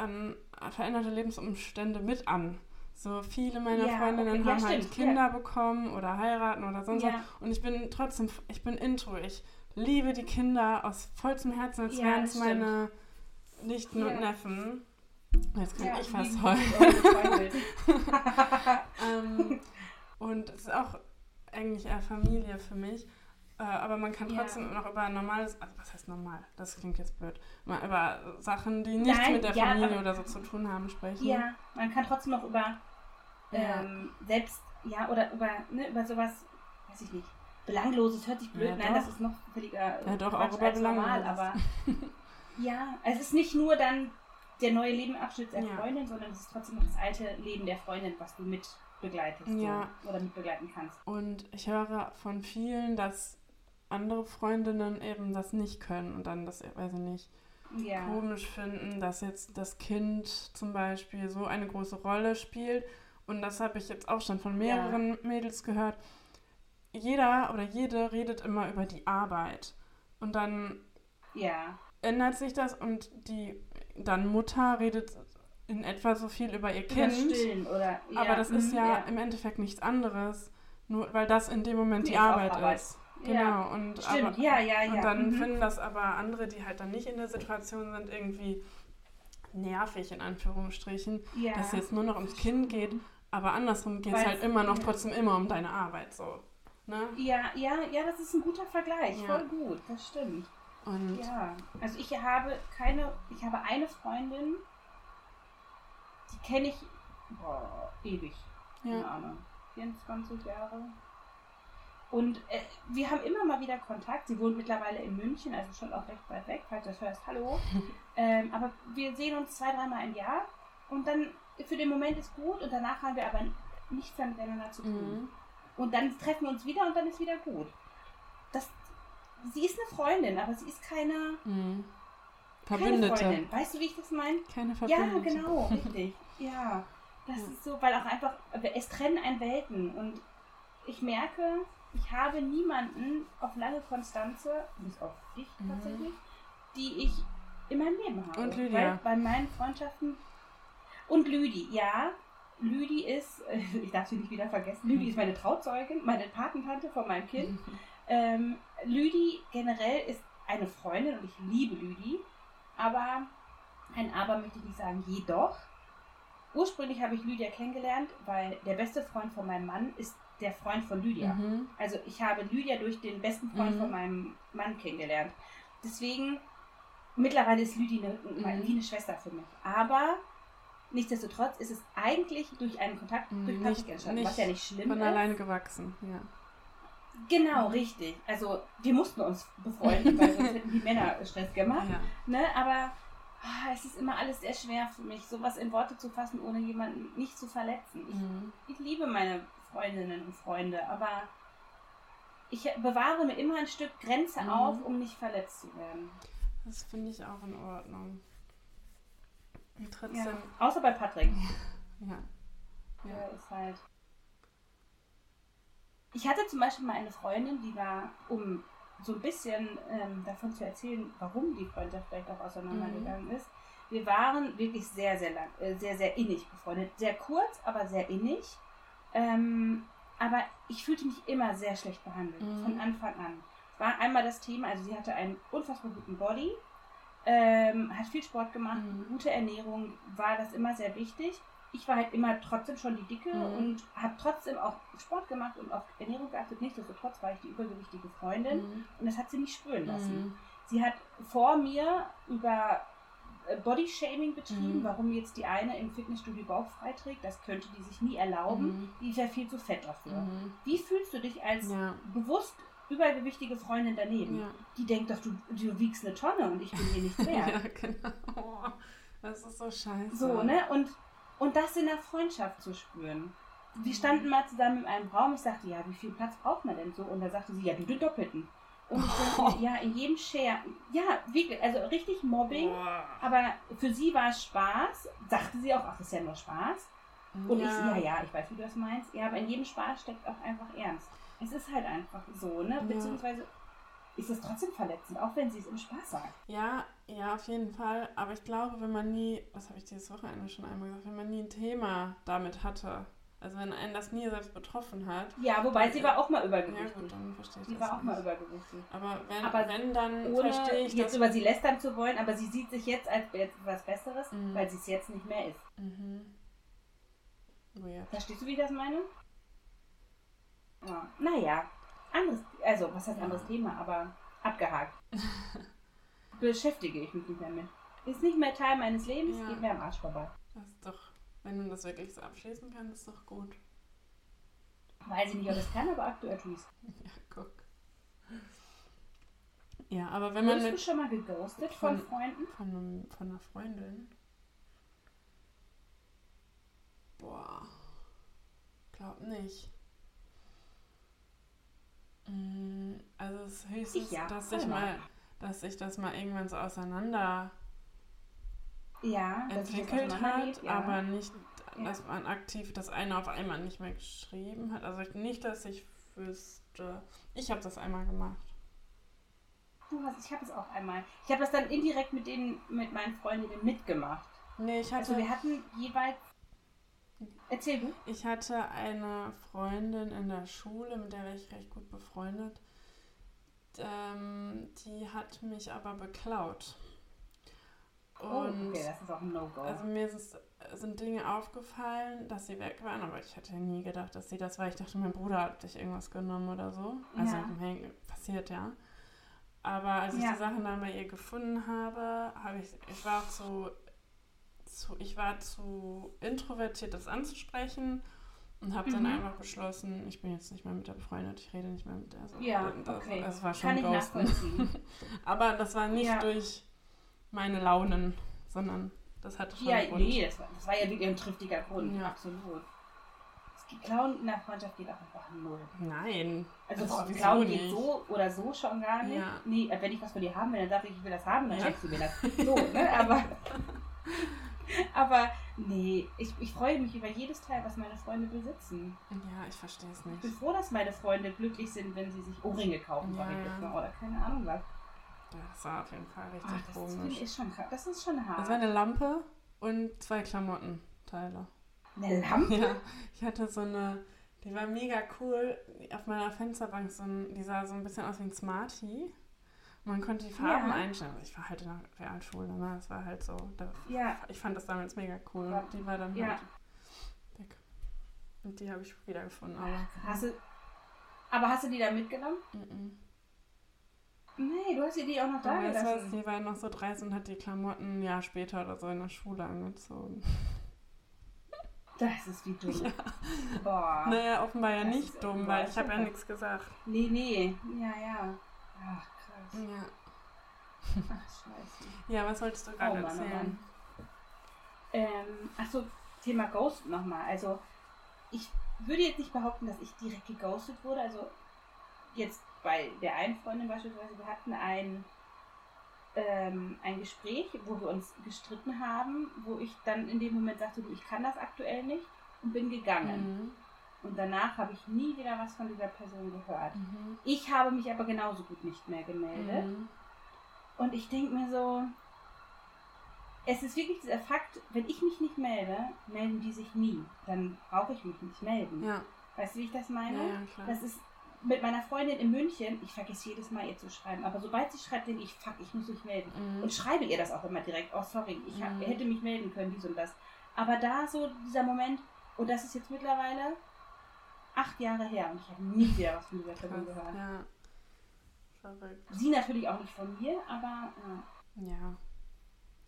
an veränderte Lebensumstände mit an. So viele meiner Ja, Freundinnen okay. Ja, haben halt Kinder bekommen oder heiraten oder sonst was. Ja, Und ich bin trotzdem, ich bin intro. Ich liebe die Kinder aus vollstem Herzen, als Ja, wären es meine Nichten Ja. und Neffen. Jetzt kann ja, ich fast heulen. ähm, und es ist auch eigentlich eher Familie für mich. Äh, aber man kann Ja. trotzdem noch über normales, also was heißt normal? Das klingt jetzt blöd. Mal über Sachen, die nichts Nein, mit der ja, Familie aber- oder so zu tun haben, sprechen. ja, man kann trotzdem noch über Ja. ähm, selbst, ja, oder über, ne, über sowas, weiß ich nicht, Belangloses hört sich blöd, Ja, nein, doch. das ist noch völliger Ja, doch, auch Quatsch über als normal, aber ja, es ist nicht nur dann der neue Lebenabschnitt der Ja. Freundin, sondern es ist trotzdem noch das alte Leben der Freundin, was du mit begleitest Ja. so, oder mit begleiten kannst. Und ich höre von vielen, dass andere Freundinnen eben das nicht können und dann das, weiß ich nicht, Ja. komisch finden, dass jetzt das Kind zum Beispiel so eine große Rolle spielt. Und das habe ich jetzt auch schon von mehreren Mädels gehört. Jeder oder jede redet immer über die Arbeit. Und dann Ja. ändert sich das und die dann Mutter redet in etwa so viel über ihr Kind. Oder. Ja, Aber das ist mhm, ja, im Endeffekt nichts anderes, nur weil das in dem Moment die Arbeit Arbeit. ist. Genau. Und, Stimmt, aber, ja, ja, ja. und dann mhm. finden das aber andere, die halt dann nicht in der Situation sind, irgendwie nervig in Anführungsstrichen, ja. dass es jetzt nur noch ums Kind geht, aber andersrum geht es halt immer noch trotzdem immer um deine Arbeit so. Ne? Ja, ja, ja, das ist ein guter Vergleich. Ja. Voll gut, das stimmt. Und Ja, also ich habe keine, ich habe eine Freundin, die kenne ich boah, ewig. Keine ja. Ahnung, 24 Jahre. Und äh, wir haben immer mal wieder Kontakt. Sie wohnt mittlerweile in München, also schon auch recht weit weg, falls du das hörst, hallo. ähm, aber wir sehen uns zwei, dreimal im Jahr und dann für den Moment ist gut und danach haben wir aber nichts mehr miteinander zu tun. Mhm. Und dann treffen wir uns wieder und dann ist wieder gut. Das, sie ist eine Freundin, aber sie ist keine, Mhm. keine Verbündete. Freundin. Weißt du, wie ich das meine? Keine Ja, Verbündete. genau, richtig. Ja, das Ja. ist so, weil auch einfach, es trennen ein Welten. Und ich merke, ich habe niemanden auf lange Konstanze, bis auf dich Mhm. tatsächlich, die ich in meinem Leben habe. Und Lydia. Weil bei meinen Freundschaften. Und Lüdi, ja. Lüdi ist, ich darf sie nicht wieder vergessen, Lüdi ist meine Trauzeugin, meine Patentante von meinem Kind. Ähm, Lüdi generell ist eine Freundin und ich liebe Lüdi, aber ein Aber möchte ich nicht sagen, jedoch. Ursprünglich habe ich Lydia kennengelernt, weil der beste Freund von meinem Mann ist der Freund von Lydia. Mhm. Also ich habe Lydia durch den besten Freund Mhm. von meinem Mann kennengelernt. Deswegen, mittlerweile ist Lydia eine, Mhm. wie eine Schwester für mich. Aber nichtsdestotrotz ist es eigentlich durch einen Kontakt Mhm, durch Patrick entstanden, was ja nicht schlimm Von ist. alleine gewachsen, ja. Genau, richtig. Also wir mussten uns befreunden, weil sonst hätten die Männer Stress gemacht. ja. Ne? Aber ah, es ist immer alles sehr schwer für mich, sowas in Worte zu fassen, ohne jemanden nicht zu verletzen. Ich, Mhm. ich liebe meine Freundinnen und Freunde, aber ich bewahre mir immer ein Stück Grenze Mhm. auf, um nicht verletzt zu werden. Das finde ich auch in Ordnung. Und Ja. trotzdem, Außer bei Patrick. ja. Ja. Der ist halt. Ich hatte zum Beispiel mal eine Freundin, die war, um so ein bisschen ähm, davon zu erzählen, warum die Freundschaft vielleicht auch auseinandergegangen ist. Wir waren wirklich sehr, sehr lang, äh, sehr, sehr innig befreundet. Sehr kurz, aber sehr innig. Ähm, aber ich fühlte mich immer sehr schlecht behandelt, Mhm. von Anfang an. Es war einmal das Thema, also sie hatte einen unfassbar guten Body, ähm, hat viel Sport gemacht, Mhm. gute Ernährung, war das immer sehr wichtig. ich war halt immer trotzdem schon die Dicke Mhm. und habe trotzdem auch Sport gemacht und auf Ernährung geachtet. Nichtsdestotrotz war ich die übergewichtige Freundin Mhm. und das hat sie nicht spüren lassen. Mhm. Sie hat vor mir über Bodyshaming betrieben, Mhm. warum jetzt die eine im Fitnessstudio Bauch freiträgt. Das könnte die sich nie erlauben. Mhm. Die wäre viel zu fett dafür. Mhm. Wie fühlst du dich als Ja. bewusst übergewichtige Freundin daneben? Ja. Die denkt doch, du, du wiegst eine Tonne und ich bin hier nichts wert. ja, genau. Oh, das ist so scheiße. So, ne? Und, und das in der Freundschaft zu spüren. Wir standen mal zusammen in einem Raum. Ich sagte, ja, wie viel Platz braucht man denn so? Und da sagte sie, ja, du den Doppelten. Und ich dachte, mir, ja, in jedem Share. Ja, wirklich, also richtig Mobbing. Boah. Aber für sie war es Spaß. Sagte sie auch, ach, das ist ja nur Spaß. Und ich so, ja, ja, ich weiß, wie du das meinst. Ja, aber in jedem Spaß steckt auch einfach Ernst. Es ist halt einfach so, ne? Beziehungsweise ist es trotzdem verletzend, auch wenn sie es im Spaß sagt. Ja, ja, auf jeden Fall. Aber ich glaube, wenn man nie, was habe ich dieses Wochenende schon einmal gesagt, wenn man nie ein Thema damit hatte, also wenn einen das nie selbst betroffen hat, Ja, wobei sie war auch mal ja übergewichtig. gut, dann verstehe ich sie das war auch mal nicht. übergewichtig. Aber wenn, Aber wenn dann Ohne verstehe ich jetzt über sie lästern zu wollen, aber sie sieht sich jetzt als etwas Besseres, Mhm. weil sie es jetzt nicht mehr ist. Mhm. Weird. Verstehst du, wie ich das meine? Ja. Naja, anderes, also was heißt anderes Thema, aber abgehakt. Beschäftige ich mich nicht mehr mit. Ist nicht mehr Teil meines Lebens, Ja. geht mir am Arsch vorbei. Das ist doch, wenn du das wirklich so abschließen kannst, ist doch gut. Weiß ich nicht, ob ich es kann, aber aktuell tue ich. Ja, guck. Ja, aber wenn man Wurdest du schon mal geghostet von, Von- Freunden? von, einem, von einer Freundin. Boah. Glaub nicht. Mm, Also es ist höchstens, Ich ja, dass ich mal, dass sich das mal irgendwann so auseinander Ja, entwickelt hat, ja. aber nicht, dass man aktiv das eine auf einmal nicht mehr geschrieben hat. Also nicht, dass ich wüsste. Ich habe das einmal gemacht. Du hast, ich habe es auch einmal. Ich habe das dann indirekt mit den, mit meinen Freundinnen mitgemacht. Nee, ich hatte, Also wir hatten jeweils. Erzähl du. ich hatte eine Freundin in der Schule, mit der war ich recht gut befreundet. Ähm, die hat mich aber beklaut. Oh, Und okay, das ist auch ein No-Go. also mir ist, sind Dinge aufgefallen, dass sie weg waren, aber ich hätte nie gedacht, dass sie das war. Ich dachte, mein Bruder hat dich irgendwas genommen oder so. Also Ja. passiert ja. Aber als ich Ja. die Sachen dann bei ihr gefunden habe, habe ich, ich war zu, zu, ich war zu introvertiert, das anzusprechen und habe dann Mhm. einfach beschlossen, ich bin jetzt nicht mehr mit der befreundet, ich rede nicht mehr mit der. So, ja, das, okay. Das war schon Kann Ghosten. Aber das war nicht Ja. durch meine Launen, sondern das hatte schon ja, einen Grund. nee, das war, das war ja wirklich ein triftiger Grund. Ja. Absolut. Klauen in der Freundschaft geht auch einfach null. Nein. Also Klauen geht nicht. so oder so schon gar nicht. Ja. Nee, wenn ich was von dir haben will, dann sage ich, ich will das haben, dann Ja. schenkst du mir das. So, ne? Aber, aber nee, ich, ich freue mich über jedes Teil, was meine Freunde besitzen. Ja, ich verstehe es Ich bin nicht. froh, dass meine Freunde glücklich sind, wenn sie sich Ohrringe kaufen, sag Ja, ich jetzt mal. Oder keine Ahnung was. Das war auf jeden Fall richtig Ach, das komisch. ist schon, das ist schon hart. Das war eine Lampe und zwei Klamottenteile. eine Lampe? Ja, ich hatte so eine, die war mega cool. Auf meiner Fensterbank, so ein, die sah so ein bisschen aus wie ein Smartie. Man konnte die Farben Ja. einstellen. Also ich war halt in der Realschule, ne? Das war halt so. Da, Ja, ich fand das damals mega cool. Ja. Die war dann Ja. halt weg. Und die habe ich wiedergefunden, aber. hast du, aber hast du die da mitgenommen? Mm Nee, du hast sie die auch noch da -mm. Weißt du was? gelassen. Die war noch so dreist und hat die Klamotten ein Jahr später oder so in der Schule angezogen. Das ist wie dumm. Boah. Naja, offenbar ja Das nicht dumm, weil das ich habe ja nichts gesagt. Nee, nee. Ja, ja. Ach, krass. Ja. Ach, scheiße. ja, was wolltest du Oh gerade Mann, oh erzählen? Ähm, achso, Thema Ghost nochmal. Also, ich würde jetzt nicht behaupten, dass ich direkt geghostet wurde. Also, jetzt bei der einen Freundin beispielsweise, wir hatten ein, ähm, ein Gespräch, wo wir uns gestritten haben, wo ich dann in dem Moment sagte, ich kann das aktuell nicht und bin gegangen. Mhm. Und danach habe ich nie wieder was von dieser Person gehört. Mhm. Ich habe mich aber genauso gut nicht mehr gemeldet. Mhm. Und ich denke mir so, es ist wirklich dieser Fakt, wenn ich mich nicht melde, melden die sich nie. Dann brauche ich mich nicht melden. Ja, Weißt du, wie ich das meine? ja, ja, klar. Das ist mit meiner Freundin in München, ich vergesse jedes Mal ihr zu schreiben, aber sobald sie schreibt, denke ich, fuck, ich muss mich melden. Mhm. Und schreibe ihr das auch immer direkt, oh sorry, ich hab, Mhm. hätte mich melden können, dies und das. Aber da so dieser Moment, und das ist jetzt mittlerweile acht Jahre her und ich habe nie wieder was von dieser Person gehört. ja. Verrückt. Sie natürlich auch nicht von mir, aber ja. Ja.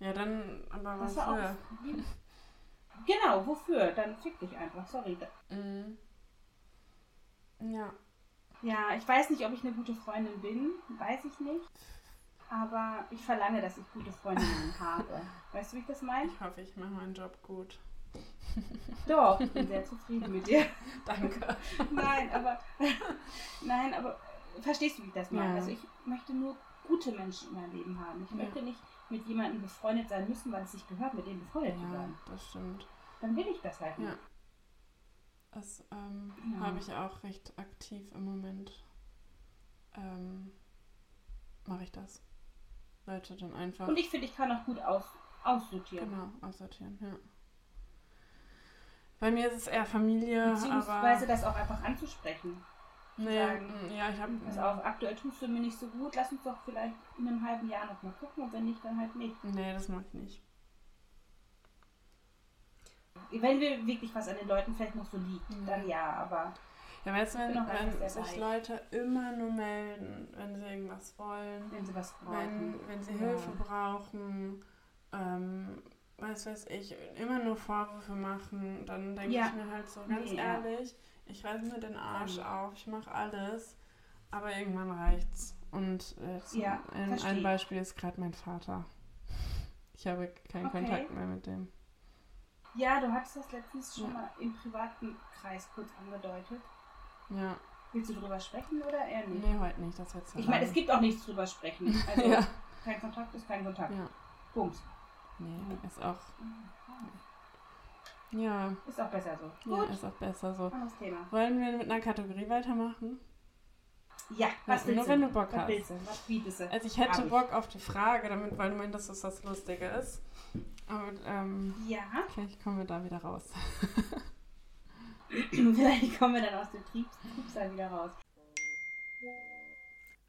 Ja, dann, aber war wofür? auch. Genau, wofür? Dann fick dich einfach, sorry. Mhm. Ja. Ja, ich weiß nicht, ob ich eine gute Freundin bin, weiß ich nicht. Aber ich verlange, dass ich gute Freundinnen habe. Weißt du, wie ich das meine? Ich hoffe, ich mache meinen Job gut. Doch, ich bin sehr zufrieden mit dir. Danke. Nein, aber nein, aber verstehst du, wie ich das meine? Ja. Also ich möchte nur gute Menschen in meinem Leben haben. Ich Ja. möchte nicht mit jemandem befreundet sein müssen, weil es sich gehört, mit dem befreundet zu Ja, sein. das stimmt. Dann will ich das halt nicht. Das ähm, Ja. habe ich auch recht aktiv im Moment. Ähm, Mache ich das. Leute dann einfach Und ich finde, ich kann auch gut aus, aussortieren. genau aussortieren, ja. Bei mir ist es eher Familie, Beziehungsweise das auch einfach anzusprechen. nee, sagen, mm, ja, ich habe Pass auf, aktuell tust du mir nicht so gut, lass uns doch vielleicht in einem halben Jahr noch mal gucken und wenn nicht, dann halt nicht. nee, das mag ich nicht. Wenn wir wirklich was an den Leuten vielleicht noch so liegt, Mhm. dann ja, aber Ja, weißt du, Ich wenn, wenn sich. Leute immer nur melden, wenn sie irgendwas wollen, wenn sie was brauchen. wenn, wenn sie Ja. Hilfe brauchen, ähm, was weiß ich, immer nur Vorwürfe machen, dann denke Ja. ich mir halt so ganz Nee, ja. ehrlich, ich reiße mir den Arsch auf, ich mache alles, aber irgendwann reicht's. Und Ja, ein, ein. Beispiel ist gerade mein Vater. Ich habe keinen Okay. Kontakt mehr mit dem. Ja, du hattest das letztens schon Ja. mal im privaten Kreis kurz angedeutet. Ja, Willst du drüber sprechen oder eher nicht? nee, heute nicht, das jetzt Ich meine, es gibt auch nichts drüber sprechen. Also ja. kein Kontakt ist kein Kontakt. ja, Punkt. nee, ist auch, ja, Ist auch besser so. ja, Gut, ist auch besser so. anderes Thema. Wollen wir mit einer Kategorie weitermachen? Ja, was Ja, willst nur du? wenn du Bock was hast. du? Was bietest du? Also ich hätte. Bock auf die Frage, damit, weil du meinst, dass das was Lustige ist. Aber ähm, Ja, vielleicht kommen wir da wieder raus. vielleicht kommen wir dann aus dem Triebs- Trübsal wieder raus.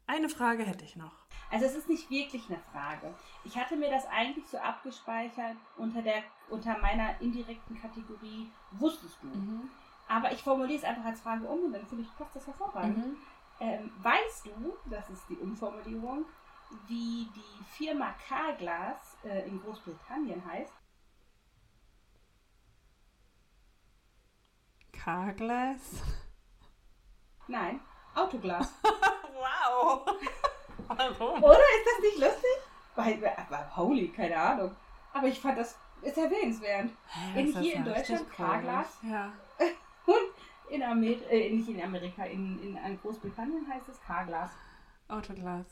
Eine Frage hätte ich noch. Also es ist nicht wirklich eine Frage. Ich hatte mir das eigentlich so abgespeichert unter, der, unter meiner indirekten Kategorie Wusstest du? Mhm. Aber ich formuliere es einfach als Frage um und dann finde ich, passt das hervorragend. Mhm. Ähm, weißt du, das ist die Umformulierung, wie die Firma Carglass äh, in Großbritannien heißt? Carglass. Nein, Autoglas. Wow. Warum? Oder ist das nicht lustig? Weil, aber holy, keine Ahnung. Aber ich fand das ist erwähnenswert. Hä, In- hier in ja Deutschland Carglass? Ja. In Amerika, äh, nicht in Amerika, in, in, in Großbritannien heißt es Carglass. Autoglas.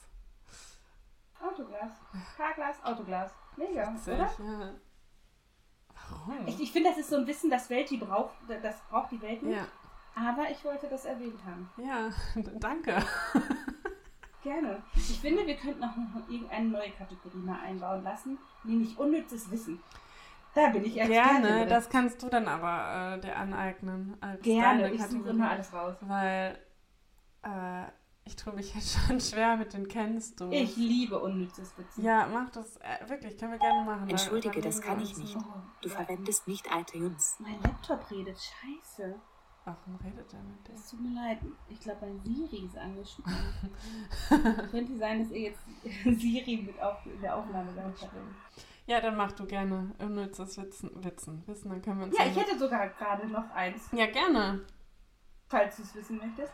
Autoglas. Carglass, Autoglas. Mega, Witzig, oder? ja. Warum? Ich, ich finde, das ist so ein Wissen, das Welt die braucht, das braucht die Welt nicht. ja. Aber ich wollte das erwähnt haben. Ja, danke. Gerne. Ich finde, wir könnten noch irgendeine neue Kategorie mal einbauen lassen, nämlich unnützes Wissen. Da bin ich Expertin Gerne, drin. das kannst du dann aber äh, dir aneignen als Gerne, ich suche immer alles raus. Weil äh, ich tue mich jetzt schon schwer mit den kennst du. Ich liebe unnützes Wissen. Ja, mach das. Äh, wirklich, können wir gerne machen. Entschuldige, das kann ich nicht. Du Ja. verwendest nicht iTunes. Mein Laptop redet scheiße. Warum redet er mit dir? Es tut mir leid. Ich glaube, mein Siri ist angesprochen. Könnte sein, dass ihr jetzt Siri mit auf, in der Aufnahme gehabt habt. Ja, dann mach du gerne unnützes Witzen, Witzen. Wissen, dann können wir uns. Ja, ich hätte sogar gerade noch eins, Ja, gerne. falls du es wissen möchtest.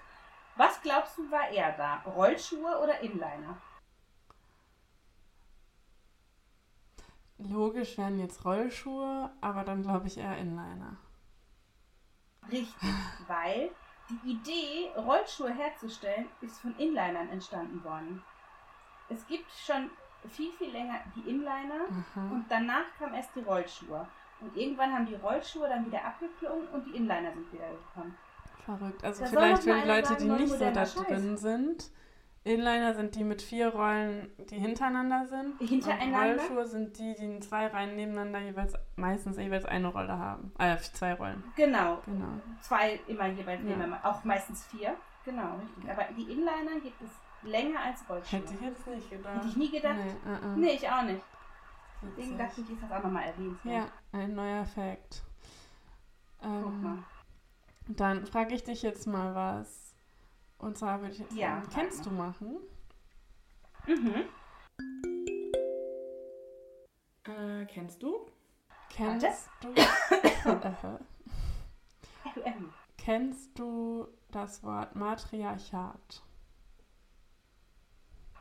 Was glaubst du, war eher da? Rollschuhe oder Inliner? Logisch wären jetzt Rollschuhe, aber dann glaube ich eher Inliner. Richtig, weil die Idee, Rollschuhe herzustellen, ist von Inlinern entstanden worden. Es gibt schon viel, viel länger die Inliner Aha. und danach kamen erst die Rollschuhe. Und irgendwann haben die Rollschuhe dann wieder abgeklungen und die Inliner sind wieder gekommen. Verrückt. Also Da vielleicht für die Leute, sagen, die nicht so da Scheiß. drin sind. Inliner sind die mit vier Rollen, die hintereinander sind. Hintereinander? Und Rollschuhe sind die, die in zwei Reihen nebeneinander jeweils meistens jeweils eine Rolle haben. Äh, zwei Rollen. Genau. Genau. Zwei immer jeweils Ja. nebeneinander. Auch meistens vier. Genau, richtig. Aber die Inliner gibt es länger als Rollschuhe. Hätte ich jetzt nicht gedacht. Hätte ich nie gedacht. Nee, äh, äh. Nee, ich auch nicht. Deswegen dachte ich, ist das auch nochmal erwähnt. Ja, ein neuer Fact. Guck mal. Dann frage ich dich jetzt mal was. Und zwar würde ich jetzt Ja, sagen, kennst du machen? Mhm. Äh, kennst du? Warte. Kennst du? äh, Ähm, kennst du das Wort Matriarchat?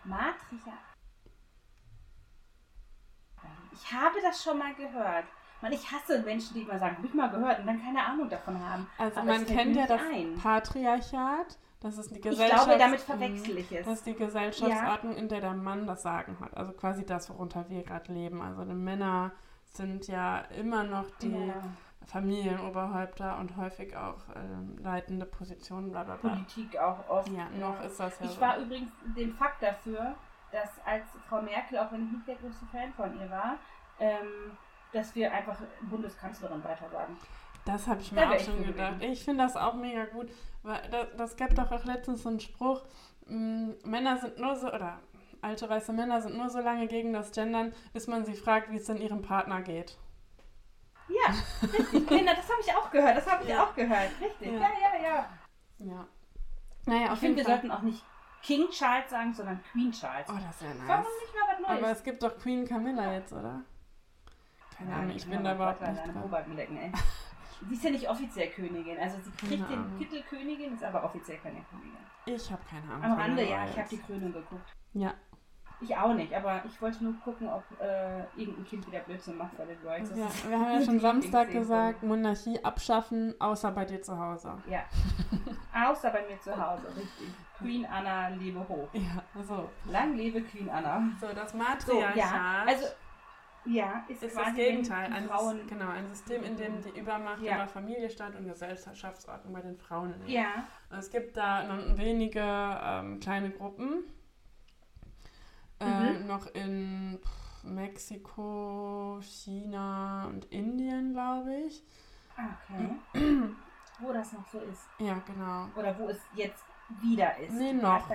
Matria. Ich habe das schon mal gehört. Man, ich hasse Menschen, die immer sagen, hab ich mal gehört und dann keine Ahnung davon haben. Also Aber man kennt ja das ein. Patriarchat. Das ist die Ich Gesellschaft. glaube, damit verwechsel ich es. Das ist die Gesellschaftsordnung, in der der Mann das Sagen hat. Also quasi das, worunter wir gerade leben. Also die Männer sind ja immer noch die Ja. Familienoberhäupter und häufig auch ähm, leitende Positionen, bla bla bla. Politik auch oft. Ja, noch ist das ja Ich so. war übrigens den Fakt dafür, dass als Frau Merkel, auch wenn ich nicht der größte Fan von ihr war, ähm, dass wir einfach Bundeskanzlerin weiter sagen. Das habe ich mir auch ich schon gedacht. Ich finde das auch mega gut. Weil das, das gab doch auch letztens so einen Spruch, mh, Männer sind nur so, oder alte weiße Männer sind nur so lange gegen das Gendern, bis man sie fragt, wie es denn ihrem Partner geht. Ja, richtig. Kinder, das habe ich auch gehört. Das habe ich Ja. auch gehört. Richtig. Ja. Ja, ja, ja. Ja. Naja, Ich auf finde, jeden wir sollten auch nicht King Charles sagen, sondern Queen Charles. Oh, das wäre Warum nice. nicht mal was Neues? Aber es gibt doch Queen Camilla jetzt, oder? Keine Ahnung, ich bin da überhaupt nicht dran. Lecken, ey. Sie ist ja nicht offiziell Königin. Also sie kriegt den Titel Königin, ist aber offiziell keine Königin. Ich habe keine Ahnung. Am Rande, ja, ich habe die Krönung geguckt. Ja, Ich auch nicht, aber ich wollte nur gucken, ob äh, irgendein Kind wieder Blödsinn macht bei den Royals. Ja, wir haben ja schon Samstag gesagt, Monarchie abschaffen, außer bei dir zu Hause. Ja. Außer bei mir zu Hause, richtig. Queen Anna lebe hoch. Ja, so. Lang lebe Queen Anna. So, das So, Matriarchat ja, also ja, ist, ist das Gegenteil. Ein, Frauen. Genau, ein System, in dem die Übermacht Ja. über Familie stand und Gesellschaftsordnung bei den Frauen liegt. Ja, Und Es gibt da wenige ähm, kleine Gruppen. Äh, Mhm. Noch in pff, Mexiko, China und Indien, glaube ich. okay. wo das noch so ist. Ja, genau. Oder wo es jetzt wieder ist. Nee, noch.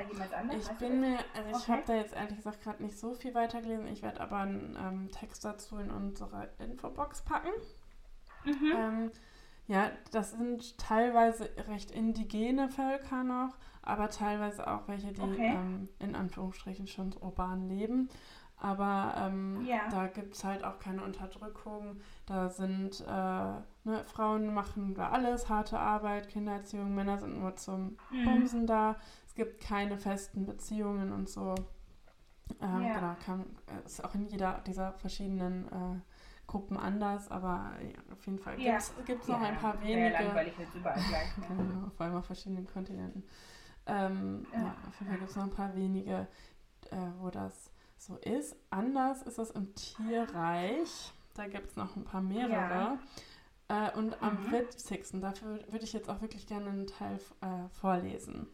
Ich bin mir, also ich Okay. habe da jetzt ehrlich gesagt gerade nicht so viel weitergelesen. Ich werde aber einen ähm, Text dazu in unsere Infobox packen. Mhm. Ähm, ja, das sind teilweise recht indigene Völker noch, aber teilweise auch welche, die Okay. ähm, in Anführungsstrichen schon urban leben. Aber ähm, Ja. da gibt es halt auch keine Unterdrückung. Da sind äh, ne, Frauen machen da alles, harte Arbeit, Kindererziehung, Männer sind nur zum Mhm. Bumsen da. Es gibt keine festen Beziehungen und so. Ähm, Ja. Genau, kann, äh, ist auch in jeder dieser verschiedenen äh, Gruppen anders, aber ja, auf jeden Fall Ja. gibt es noch ein paar wenige. langweilig, wenn es überall gleich. Genau, vor allem auf verschiedenen Kontinenten. Ähm, ja. Ja. auf jeden Fall gibt es noch ein paar wenige, äh, wo das so ist. Anders ist es im Tierreich. Da gibt es noch ein paar mehrere. Äh, und am Mhm. witzigsten, dafür würde ich jetzt auch wirklich gerne einen Teil äh, vorlesen.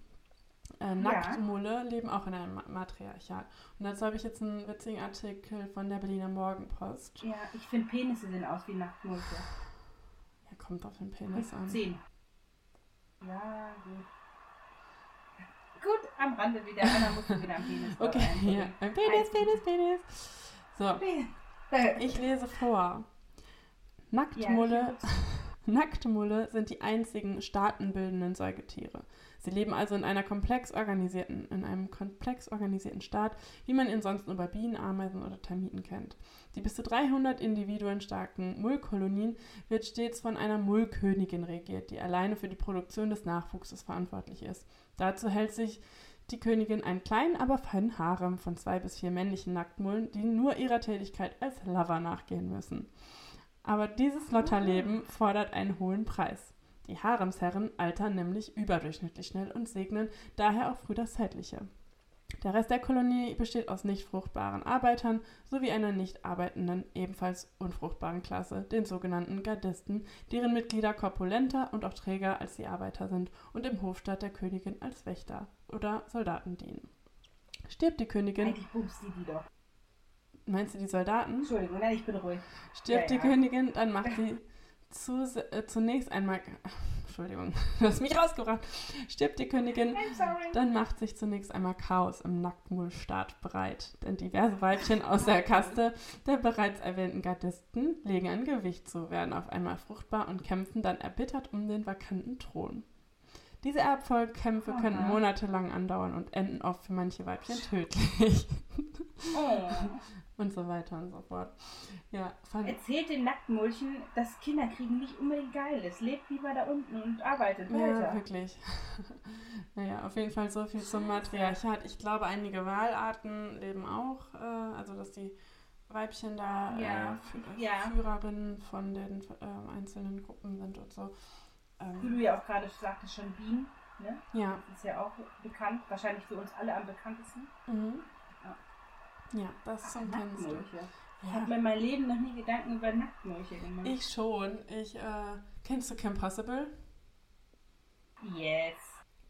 Äh, Nacktmulle leben auch in einem Ma- Matriarchat. Und dazu habe ich jetzt einen witzigen Artikel von der Berliner Morgenpost. Ja, ich finde Penisse sehen aus wie Nachtmulte. Ja, kommt auf den Penis an. Zehn. Ja, gut. Gut, am Rande wieder. Einer muss wieder am Penis. Okay, ja. Penis, Penis, Penis. So, Ja, ich lese vor. Nacktmulle, Nacktmulle sind die einzigen staatenbildenden Säugetiere. Sie leben also in einer komplex organisierten, in einem komplex organisierten Staat, wie man ihn sonst nur bei Bienen, Ameisen oder Termiten kennt. Die bis zu 300 Individuen starken Mullkolonien wird stets von einer Mullkönigin regiert, die alleine für die Produktion des Nachwuchses verantwortlich ist. Dazu hält sich die Königin einen kleinen, aber feinen Harem von zwei bis vier männlichen Nacktmullen, die nur ihrer Tätigkeit als Lover nachgehen müssen. Aber dieses Lotterleben fordert einen hohen Preis. Die Haremsherren altern nämlich überdurchschnittlich schnell und segnen daher auch früh das Zeitliche. Der Rest der Kolonie besteht aus nicht fruchtbaren Arbeitern sowie einer nicht arbeitenden, ebenfalls unfruchtbaren Klasse, den sogenannten Gardisten, deren Mitglieder korpulenter und auch träger als die Arbeiter sind und im Hofstaat der Königin als Wächter oder Soldaten dienen. Stirbt die Königin, Eigentlich bumst die doch. Meinst du die Soldaten? Entschuldigung, nein, ich bin ruhig. Stirbt Ja, die ja. Königin, dann macht sie zu, äh, zunächst einmal, Entschuldigung, du hast mich rausgebracht, stirbt die Königin, dann macht sich zunächst einmal Chaos im Nacktmullstaat bereit, denn diverse Weibchen aus der Kaste der bereits erwähnten Gardisten legen an Gewicht zu, werden auf einmal fruchtbar und kämpfen dann erbittert um den vakanten Thron. Diese Erbfolgekämpfe Oh können nein. monatelang andauern und enden oft für manche Weibchen tödlich. Oh. und so weiter und so fort. Ja, Erzählt den Nacktmulchen, dass Kinderkriegen nicht unbedingt geil ist. Lebt lieber da unten und arbeitet Ja, weiter. wirklich. naja, auf jeden Fall so viel zum Matriarchat. Ich glaube, einige Wahlarten leben auch, äh, also dass die Weibchen da Ja, äh, Fü- ja. Führerinnen von den äh, einzelnen Gruppen sind und so. Wie Ähm, du ja auch gerade sagtest, schon Bienen. Ne? ja. Das ist ja auch bekannt. Wahrscheinlich für uns alle am bekanntesten. Mhm. Ja. Ja, das zum kennst du. Nacktmulche. Ich habe mir mein Leben noch nie Gedanken über Nacktmulche gemacht. Ich schon. Ich, äh, kennst du Kim Possible? yes.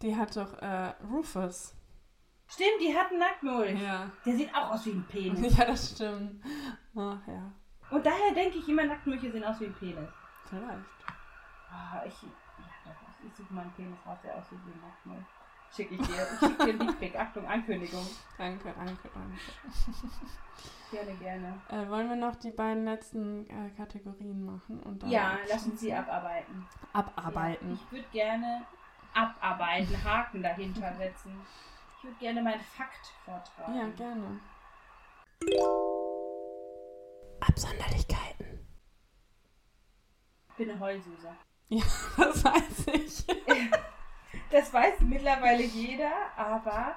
Die hat doch äh, Rufus. Stimmt, die hat einen Nacktmulch. Ja. Der sieht auch aus wie ein Penis. Ja, das stimmt. Ach ja, Und daher denke ich immer, Nacktmulche sehen aus wie ein Penis. vielleicht. Ah, ich, ja, ich suche mal einen Penis raus, der aussieht wie ein Nacktmulch. Schicke ich dir. Ich schicke dir einen. Achtung, Ankündigung. Danke, danke, danke. Gerne, gerne. Äh, wollen wir noch die beiden letzten äh, Kategorien machen? Und dann Ja, abschließen? lass uns sie abarbeiten. abarbeiten. Ja, ich würde gerne abarbeiten, Haken dahinter setzen. Ich würde gerne meinen Fakt vortragen. Ja, gerne. Absonderlichkeiten. Ich bin eine Heulsuse. Das weiß ich. Das weiß mittlerweile jeder, aber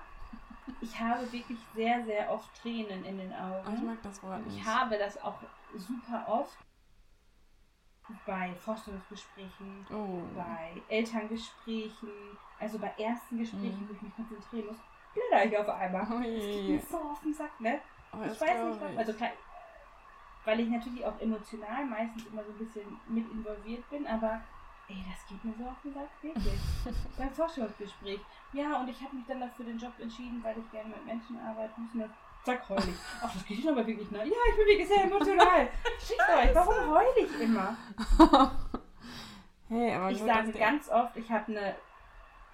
ich habe wirklich sehr, sehr oft Tränen in den Aber ich Augen. mag das Wort Und ich nicht. habe das auch super oft bei Vorstellungsgesprächen, Oh. bei Elterngesprächen, also bei ersten Gesprächen, Mhm. wo ich mich konzentrieren muss, blätter ich auf einmal. Das geht Ui. mir so auf den Sack, ne? Oh, Ich weiß nicht, was, also klar, weil ich natürlich auch emotional meistens immer so ein bisschen mit involviert bin, aber ey, das geht mir so auf den Sack, wirklich. Beim Forschungsgespräch. Ja, und ich habe mich dann dafür den Job entschieden, weil ich gerne mit Menschen arbeiten muss. Zack, heul ich. Ach, das geht aber wirklich, ne? Ja, ich bin wirklich sehr emotional. Schickt euch, warum heul ich immer? hey, aber Ich sage ganz oft, ich habe eine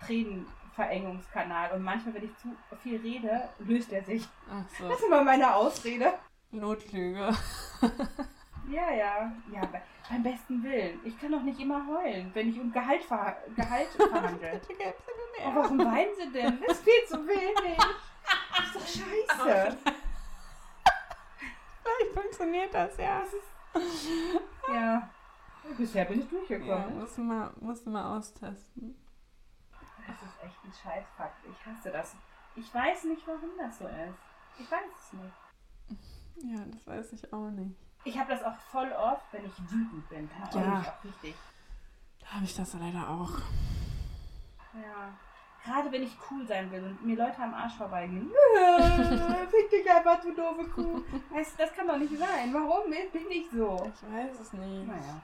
Tränenverengungskanal und manchmal, wenn ich zu viel rede, löst er sich. So, Das ist immer meine Ausrede. Notlüge. Ja, ja. Ja, be beim besten Willen. Ich kann doch nicht immer heulen, wenn ich um Gehalt, ver Gehalt verhandle. Oh, warum weinen sie denn? Das ist viel zu wenig. Das ist doch scheiße. Vielleicht funktioniert das, ja. Ja. Bisher bin ich Ja, durchgekommen. musst du mal, musst du mal austesten. Das ist echt ein Scheißfakt. Ich hasse das. Ich weiß nicht, warum das so ist. Ich weiß es nicht. Ja, das weiß ich auch nicht. Ich habe das auch voll oft, wenn ich wütend bin. Da Ja. ich auch richtig. Da habe ich das leider auch. Ja. Gerade wenn ich cool sein will und mir Leute am Arsch vorbeigehen. Fick dich einfach, du doofe Kuh. Weißt das kann doch nicht sein. Warum bin ich so? Ich weiß es nicht. Naja.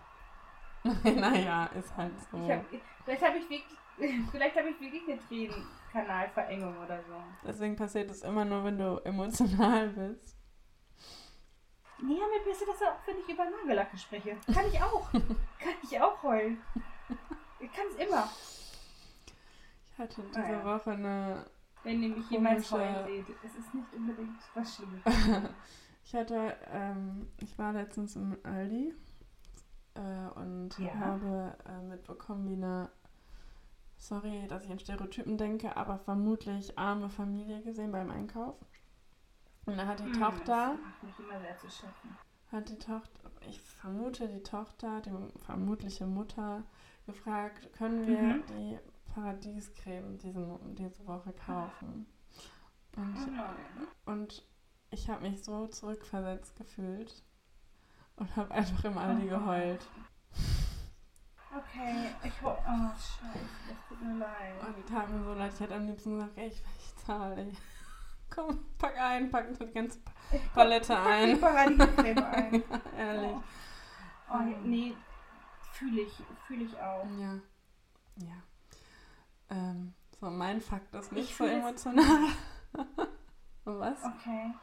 naja, ist halt so. Hab, vielleicht habe ich wirklich, vielleicht habe ich wirklich eine Tränenkanalverengung oder so. Deswegen passiert es immer nur, wenn du emotional bist. Nee, mir passiert das auch, wenn ich über Nagellacke spreche. Kann ich auch. kann ich auch heulen. Ich kann es immer. Ich hatte diese Naja. Woche eine. Wenn ihr mich jemals heulen seht. Es ist nicht unbedingt was Schlimmes. ich hatte, ähm, ich war letztens im Aldi äh, und Ja. habe äh, mitbekommen, wie eine, sorry, dass ich in Stereotypen denke, aber vermutlich arme Familie gesehen beim Einkauf. Und da hat die Hm, Tochter, Das macht mich immer sehr zu schaffen. hat die Tochter, ich vermute die Tochter, die vermutliche Mutter, gefragt, können wir Mhm. die Paradiescreme diesen, diese Woche kaufen? Und, Oh und ich habe mich so zurückversetzt gefühlt und habe einfach im Aldi geheult. Okay, ich hol. Oh, scheiße, das tut mir leid. Und die taten mir so leid, ich hätte am liebsten gesagt, ey, ich, ich zahle. Komm, pack ein, pack die ganze Pa- Ich Palette pack die ein. Paradiescreme ein. Ehrlich. Oh, nee, fühle ich, fühle ich auch. Ja. Ja. Ähm, so, mein Fakt ist nicht Ich so emotional. Was? Okay.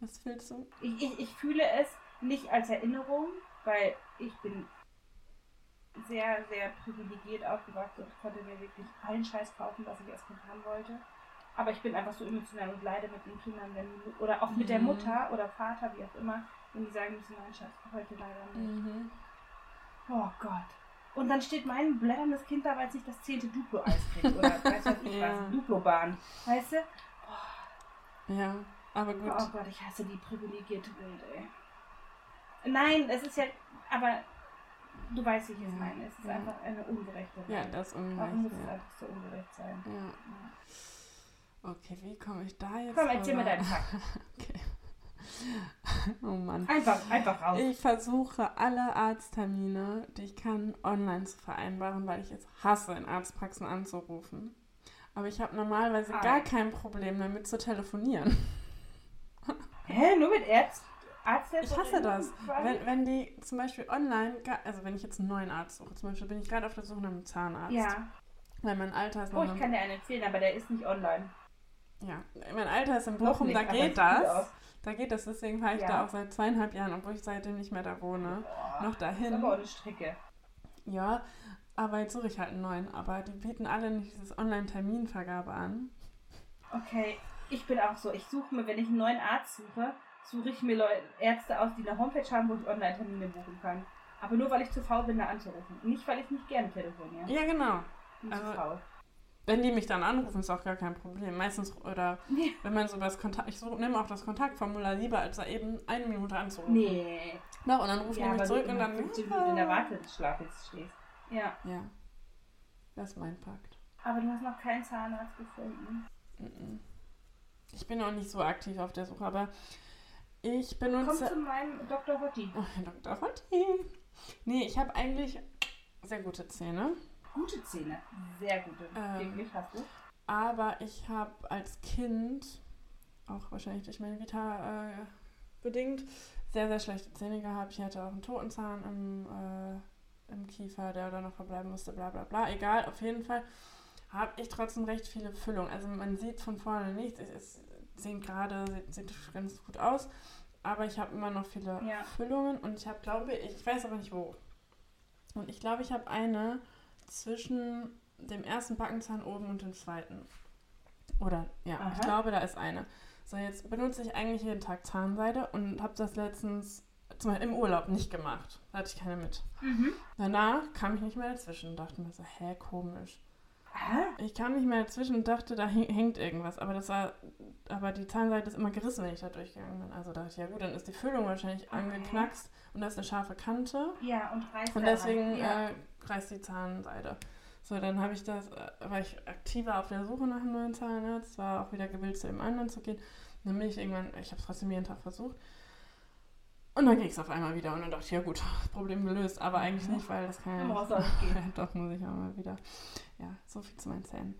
Was fühlst du? Ich, ich, ich fühle es nicht als Erinnerung, weil ich bin sehr, sehr privilegiert aufgewachsen und konnte mir wirklich allen Scheiß kaufen, was ich Kind haben wollte. Aber ich bin einfach so emotional und leide mit den Kindern, wenn oder auch mit der Mhm. Mutter oder Vater, wie auch immer, wenn die sagen müssen, nein, Schatz, heute leider nicht. Mhm. Oh Gott. Und dann steht mein blätterndes Kind da, weil es nicht das zehnte Duplo-Eis kriegt. Oder weiß was ich Ja. was, Duplo-Bahn. Weißt du? Ja, aber gut. Oh Gott, ich hasse die privilegierte Welt, ey. Nein, es ist ja, aber du weißt, wie ich es Ja, meine. Es ist ja. einfach eine ungerechte Ja, Welt. das Warum muss es ungerecht. einfach so ungerecht sein? Ja. Okay, wie komme ich da jetzt Komm, erzähl mir deinen Fakt. Okay. Oh Mann. Einfach, einfach raus. Ich versuche alle Arzttermine, die ich kann, online zu vereinbaren, weil ich es hasse, in Arztpraxen anzurufen. Aber ich habe normalerweise Ah. gar kein Problem damit zu telefonieren. Hä? Nur mit Arzt? Arzt Ich hasse das. Wenn, wenn die zum Beispiel online, also wenn ich jetzt einen neuen Arzt suche, zum Beispiel bin ich gerade auf der Suche nach einem Zahnarzt. Ja. Weil mein Alter ist Oh, noch ich kann dir einen empfehlen, aber der ist nicht online. Ja, mein Alter ist in Bochum, nicht, da geht das. Da geht das, deswegen fahre ich Ja. da auch seit zweieinhalb Jahren, obwohl ich seitdem nicht mehr da wohne. Boah, Noch Das ist dahin. aber auch eine Strecke. Ja, aber jetzt suche ich halt einen neuen. Aber die bieten alle nicht dieses Online-Terminvergabe an. Okay, ich bin auch so. Ich suche mir, wenn ich einen neuen Arzt suche, suche ich mir Leu Ärzte aus, die eine Homepage haben, wo ich Online-Termine buchen kann. Aber nur, weil ich zu faul bin, da anzurufen. Nicht, weil ich nicht gerne telefoniere. Ja, genau. Ich bin also- zu faul. Wenn die mich dann anrufen, ist auch gar kein Problem. Meistens, oder Nee. wenn man so das Kontakt, ich suche, nehme auch das Kontaktformular lieber, als da eben eine Minute anzurufen. Nee. Doch, und dann rufen Ja, die mich zurück du und dann. 15 Minuten in der Warteschlaf jetzt stehst. Ja, Ja. Das ist mein Pakt. aber du hast noch keinen Zahnarzt gefunden. Ich bin auch nicht so aktiv auf der Suche, aber ich Komm benutze. zu meinem Dr. Hotti. Oh, Dr. Hotti. Nee, ich habe eigentlich sehr gute Zähne, Gute Zähne. Sehr gute. Ähm. Wirklich hast du. aber ich habe als Kind, auch wahrscheinlich durch meine Vita äh, bedingt, sehr, sehr schlechte Zähne gehabt. Ich hatte auch einen Totenzahn im, äh, im Kiefer, der da noch verbleiben musste, bla bla bla. Egal, auf jeden Fall habe ich trotzdem recht viele Füllungen. Also man sieht von vorne nichts. Es ist sehen gerade, sieht, sieht ganz gut aus. Aber ich habe immer noch viele Ja. Füllungen und ich habe, glaube ich, ich weiß aber nicht wo. Und ich glaube, ich habe eine zwischen dem ersten Backenzahn oben und dem zweiten. Oder, ja, Aha. ich glaube, da ist eine. So, jetzt benutze ich eigentlich jeden Tag Zahnseide und habe das letztens zum Beispiel im Urlaub nicht gemacht. Da hatte ich keine mit. Mhm. Danach kam ich nicht mehr dazwischen und dachte mir so, hä, komisch. Ah, Ich kam nicht mehr dazwischen und dachte, da häng- hängt irgendwas. Aber das war, aber die Zahnseite ist immer gerissen, wenn ich da durchgegangen bin. Also dachte ich, ja gut, dann ist die Füllung wahrscheinlich Okay. angeknackst und da ist eine scharfe Kante. ja, und reißt Und deswegen Ja. äh, reißt die Zahnseide. So, dann habe ich das, äh, war ich aktiver auf der Suche nach einem neuen Zahnarzt, war auch wieder gewillt, zu dem anderen zu gehen. Dann bin ich irgendwann, ich habe es trotzdem jeden Tag versucht. Und dann ging es auf einmal wieder und dann dachte ich, ja gut, Problem gelöst, aber eigentlich nicht, weil das kann ja gehen. Doch, muss ich auch mal wieder. Ja, so viel zu meinen Zähnen.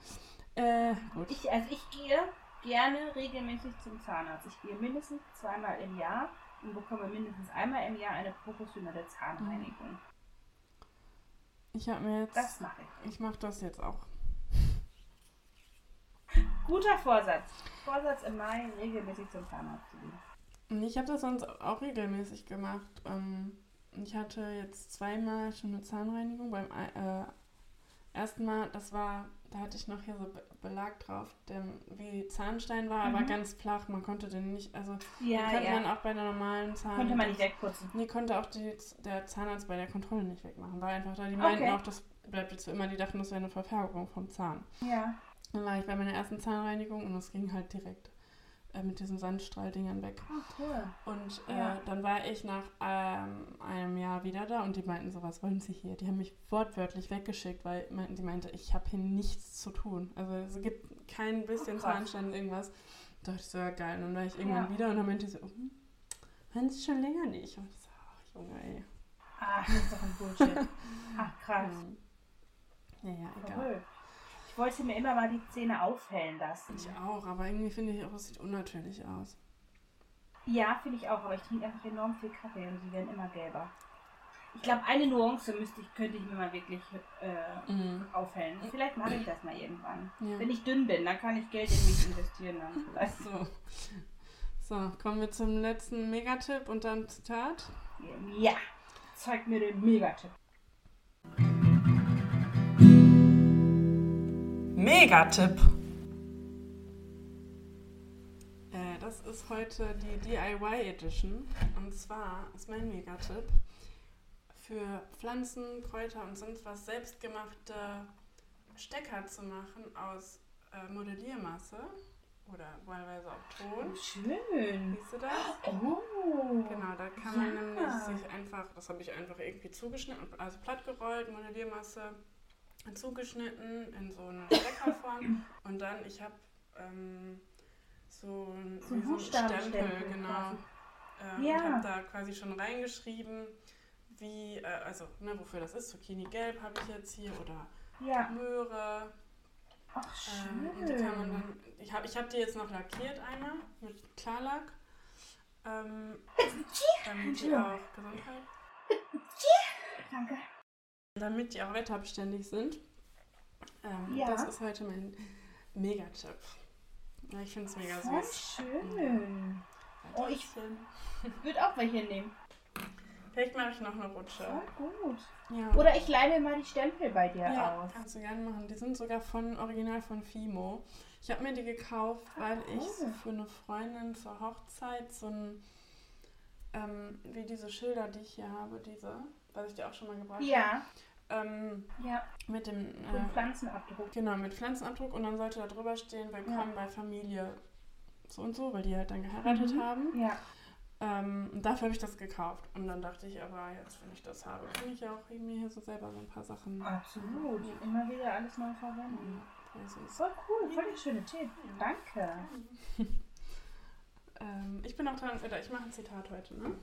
Äh, gut. Ich, also ich gehe gerne regelmäßig zum Zahnarzt. Ich gehe mindestens zweimal im Jahr und bekomme mindestens einmal im Jahr eine professionelle Zahnreinigung. Ich habe mir jetzt, Das mache ich. ich mache das jetzt auch. Guter Vorsatz. Vorsatz im Mai, regelmäßig zum Zahnarzt zu gehen. Ich habe das sonst auch regelmäßig gemacht. Ähm, ich hatte jetzt zweimal schon eine Zahnreinigung. Beim äh, ersten Mal, das war, da hatte ich noch hier so Be- Belag drauf, der wie Zahnstein war, aber Mhm. ganz flach. Man konnte den nicht, also Ja, konnte man ja. auch bei einer normalen Zahn. Konnte man nicht wegputzen. Nee, konnte auch die, der Zahnarzt bei der Kontrolle nicht wegmachen. War einfach da. Die meinten Okay. auch, das bleibt jetzt für immer. Die dachten, das wäre eine Verfärbung vom Zahn. Ja. Dann war ich bei meiner ersten Zahnreinigung und es ging halt direkt äh, mit diesen Sandstrahldingern weg. Oh, cool. Und äh, Ja. dann war ich nach ähm, einem Jahr wieder da und die meinten so, was wollen Sie hier? Die haben mich wortwörtlich weggeschickt, weil meinten, die meinte, ich habe hier nichts zu tun. Also es gibt kein bisschen Oh. Zahnstein, irgendwas. Da dachte ich so, ja geil. Und dann war ich irgendwann Ja. wieder und dann meinte sie so, hm, waren Sie schon länger nicht? Und ich so, ach Junge, ey. Ach, das ist doch ein Bullshit. Ach, krass. Ja, ja, egal. Verrückt. Ich wollte mir immer mal die Zähne aufhellen lassen. Ich auch, aber irgendwie finde ich auch, es sieht unnatürlich aus. Ja, finde ich auch, aber ich trinke einfach enorm viel Kaffee und sie werden immer gelber. Ich glaube, eine Nuance müsste ich, könnte ich mir mal wirklich äh, Mhm. aufhellen. Vielleicht mache ich das mal irgendwann. Ja. Wenn ich dünn bin, dann kann ich Geld in mich investieren. Dann. So. So, kommen wir zum letzten Megatipp und dann Zitat. Ja, zeig mir den Megatipp. Megatipp. Äh, das ist heute die DIY Edition. Und zwar ist mein Megatipp für Pflanzen, Kräuter und sonst was selbstgemachte Stecker zu machen aus äh, Modelliermasse oder wahlweise auch Ton. Schön. Siehst du das? Oh. Genau, da kann man Ja. nämlich sich einfach, das habe ich einfach irgendwie zugeschnitten, also platt gerollt, Modelliermasse zugeschnitten in so eine Steckerform und dann, ich habe ähm, so, ein, So so einen Stempel, genau. quasi. Äh, Ja. Habe da quasi schon reingeschrieben, wie, äh, also ne, wofür das ist. Zucchini gelb habe ich jetzt hier oder Ja. Möhre. Ach, Ähm, schön. und die kann man dann, ich habe ich hab die jetzt noch lackiert einmal mit Klarlack. Ähm, damit die auch Gesundheit. Danke. Damit die auch wetterbeständig sind. Ähm, Ja. Das ist heute mein Megatipp. Ja, ich finde es mega Voll süß. schön. Oh, ich-. Würde auch welche nehmen. Vielleicht mache ich noch eine Rutsche. Voll gut. Ja. Oder ich leih mir mal die Stempel bei dir ja, aus. kannst du gerne machen. Die sind sogar von Original von Fimo. Ich habe mir die gekauft, weil ich cool. für eine Freundin zur Hochzeit so ein, ähm, wie diese Schilder, die ich hier habe, diese, was ich dir auch schon mal gebracht Ja, habe, ähm, ja. mit dem, äh, Pflanzenabdruck. genau, mit Pflanzenabdruck und dann sollte da drüber stehen, willkommen bei Familie so und so, weil die halt dann geheiratet Mhm. haben. Ja. Ähm, dafür habe ich das gekauft. Und dann dachte ich aber, jetzt, wenn ich das habe, kann ich ja auch mir hier so selber so ein paar Sachen. Absolut. Immer wieder alles neu verwenden. Ja, voll cool, voll der schöne Tipp. Danke. Ähm, ich bin auch dran, ich mache ein Zitat heute, ne?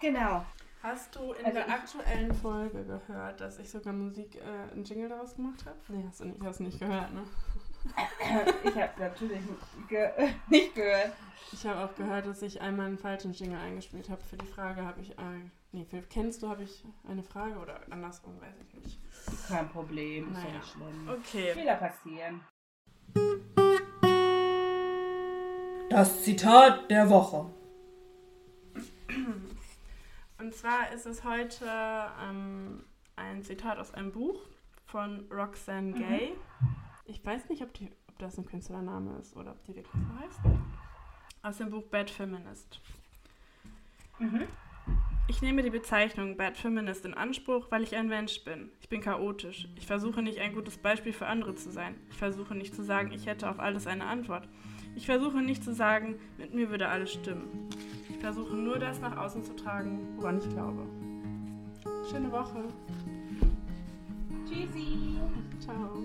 Genau. Hast du in Also der aktuellen Folge gehört, dass ich sogar Musik, äh, einen Jingle daraus gemacht habe? Nee, hast du nicht, hast nicht gehört, ne? Ich habe natürlich ge nicht gehört. Ich habe auch gehört, dass ich einmal einen falschen Jingle eingespielt habe. Für die Frage habe ich, äh, nee, für kennst du, habe ich eine Frage oder andersrum, weiß ich nicht. Kein Problem, ist ja Naja. nicht schlimm. Okay. Fehler passieren. Das Zitat der Woche. Und zwar ist es heute ähm, ein Zitat aus einem Buch von Roxanne Gay. Ich weiß nicht, ob, die, ob das ein Künstlername ist oder ob die wirklich so heißt. Aus dem Buch Bad Feminist. Mhm. Ich nehme die Bezeichnung Bad Feminist in Anspruch, weil ich ein Mensch bin. Ich bin chaotisch. Ich versuche nicht ein gutes Beispiel für andere zu sein. Ich versuche nicht zu sagen, ich hätte auf alles eine Antwort. Ich versuche nicht zu sagen, mit mir würde alles stimmen. Ich versuche nur das nach außen zu tragen, woran ich glaube. Schöne Woche. Tschüssi. Ciao.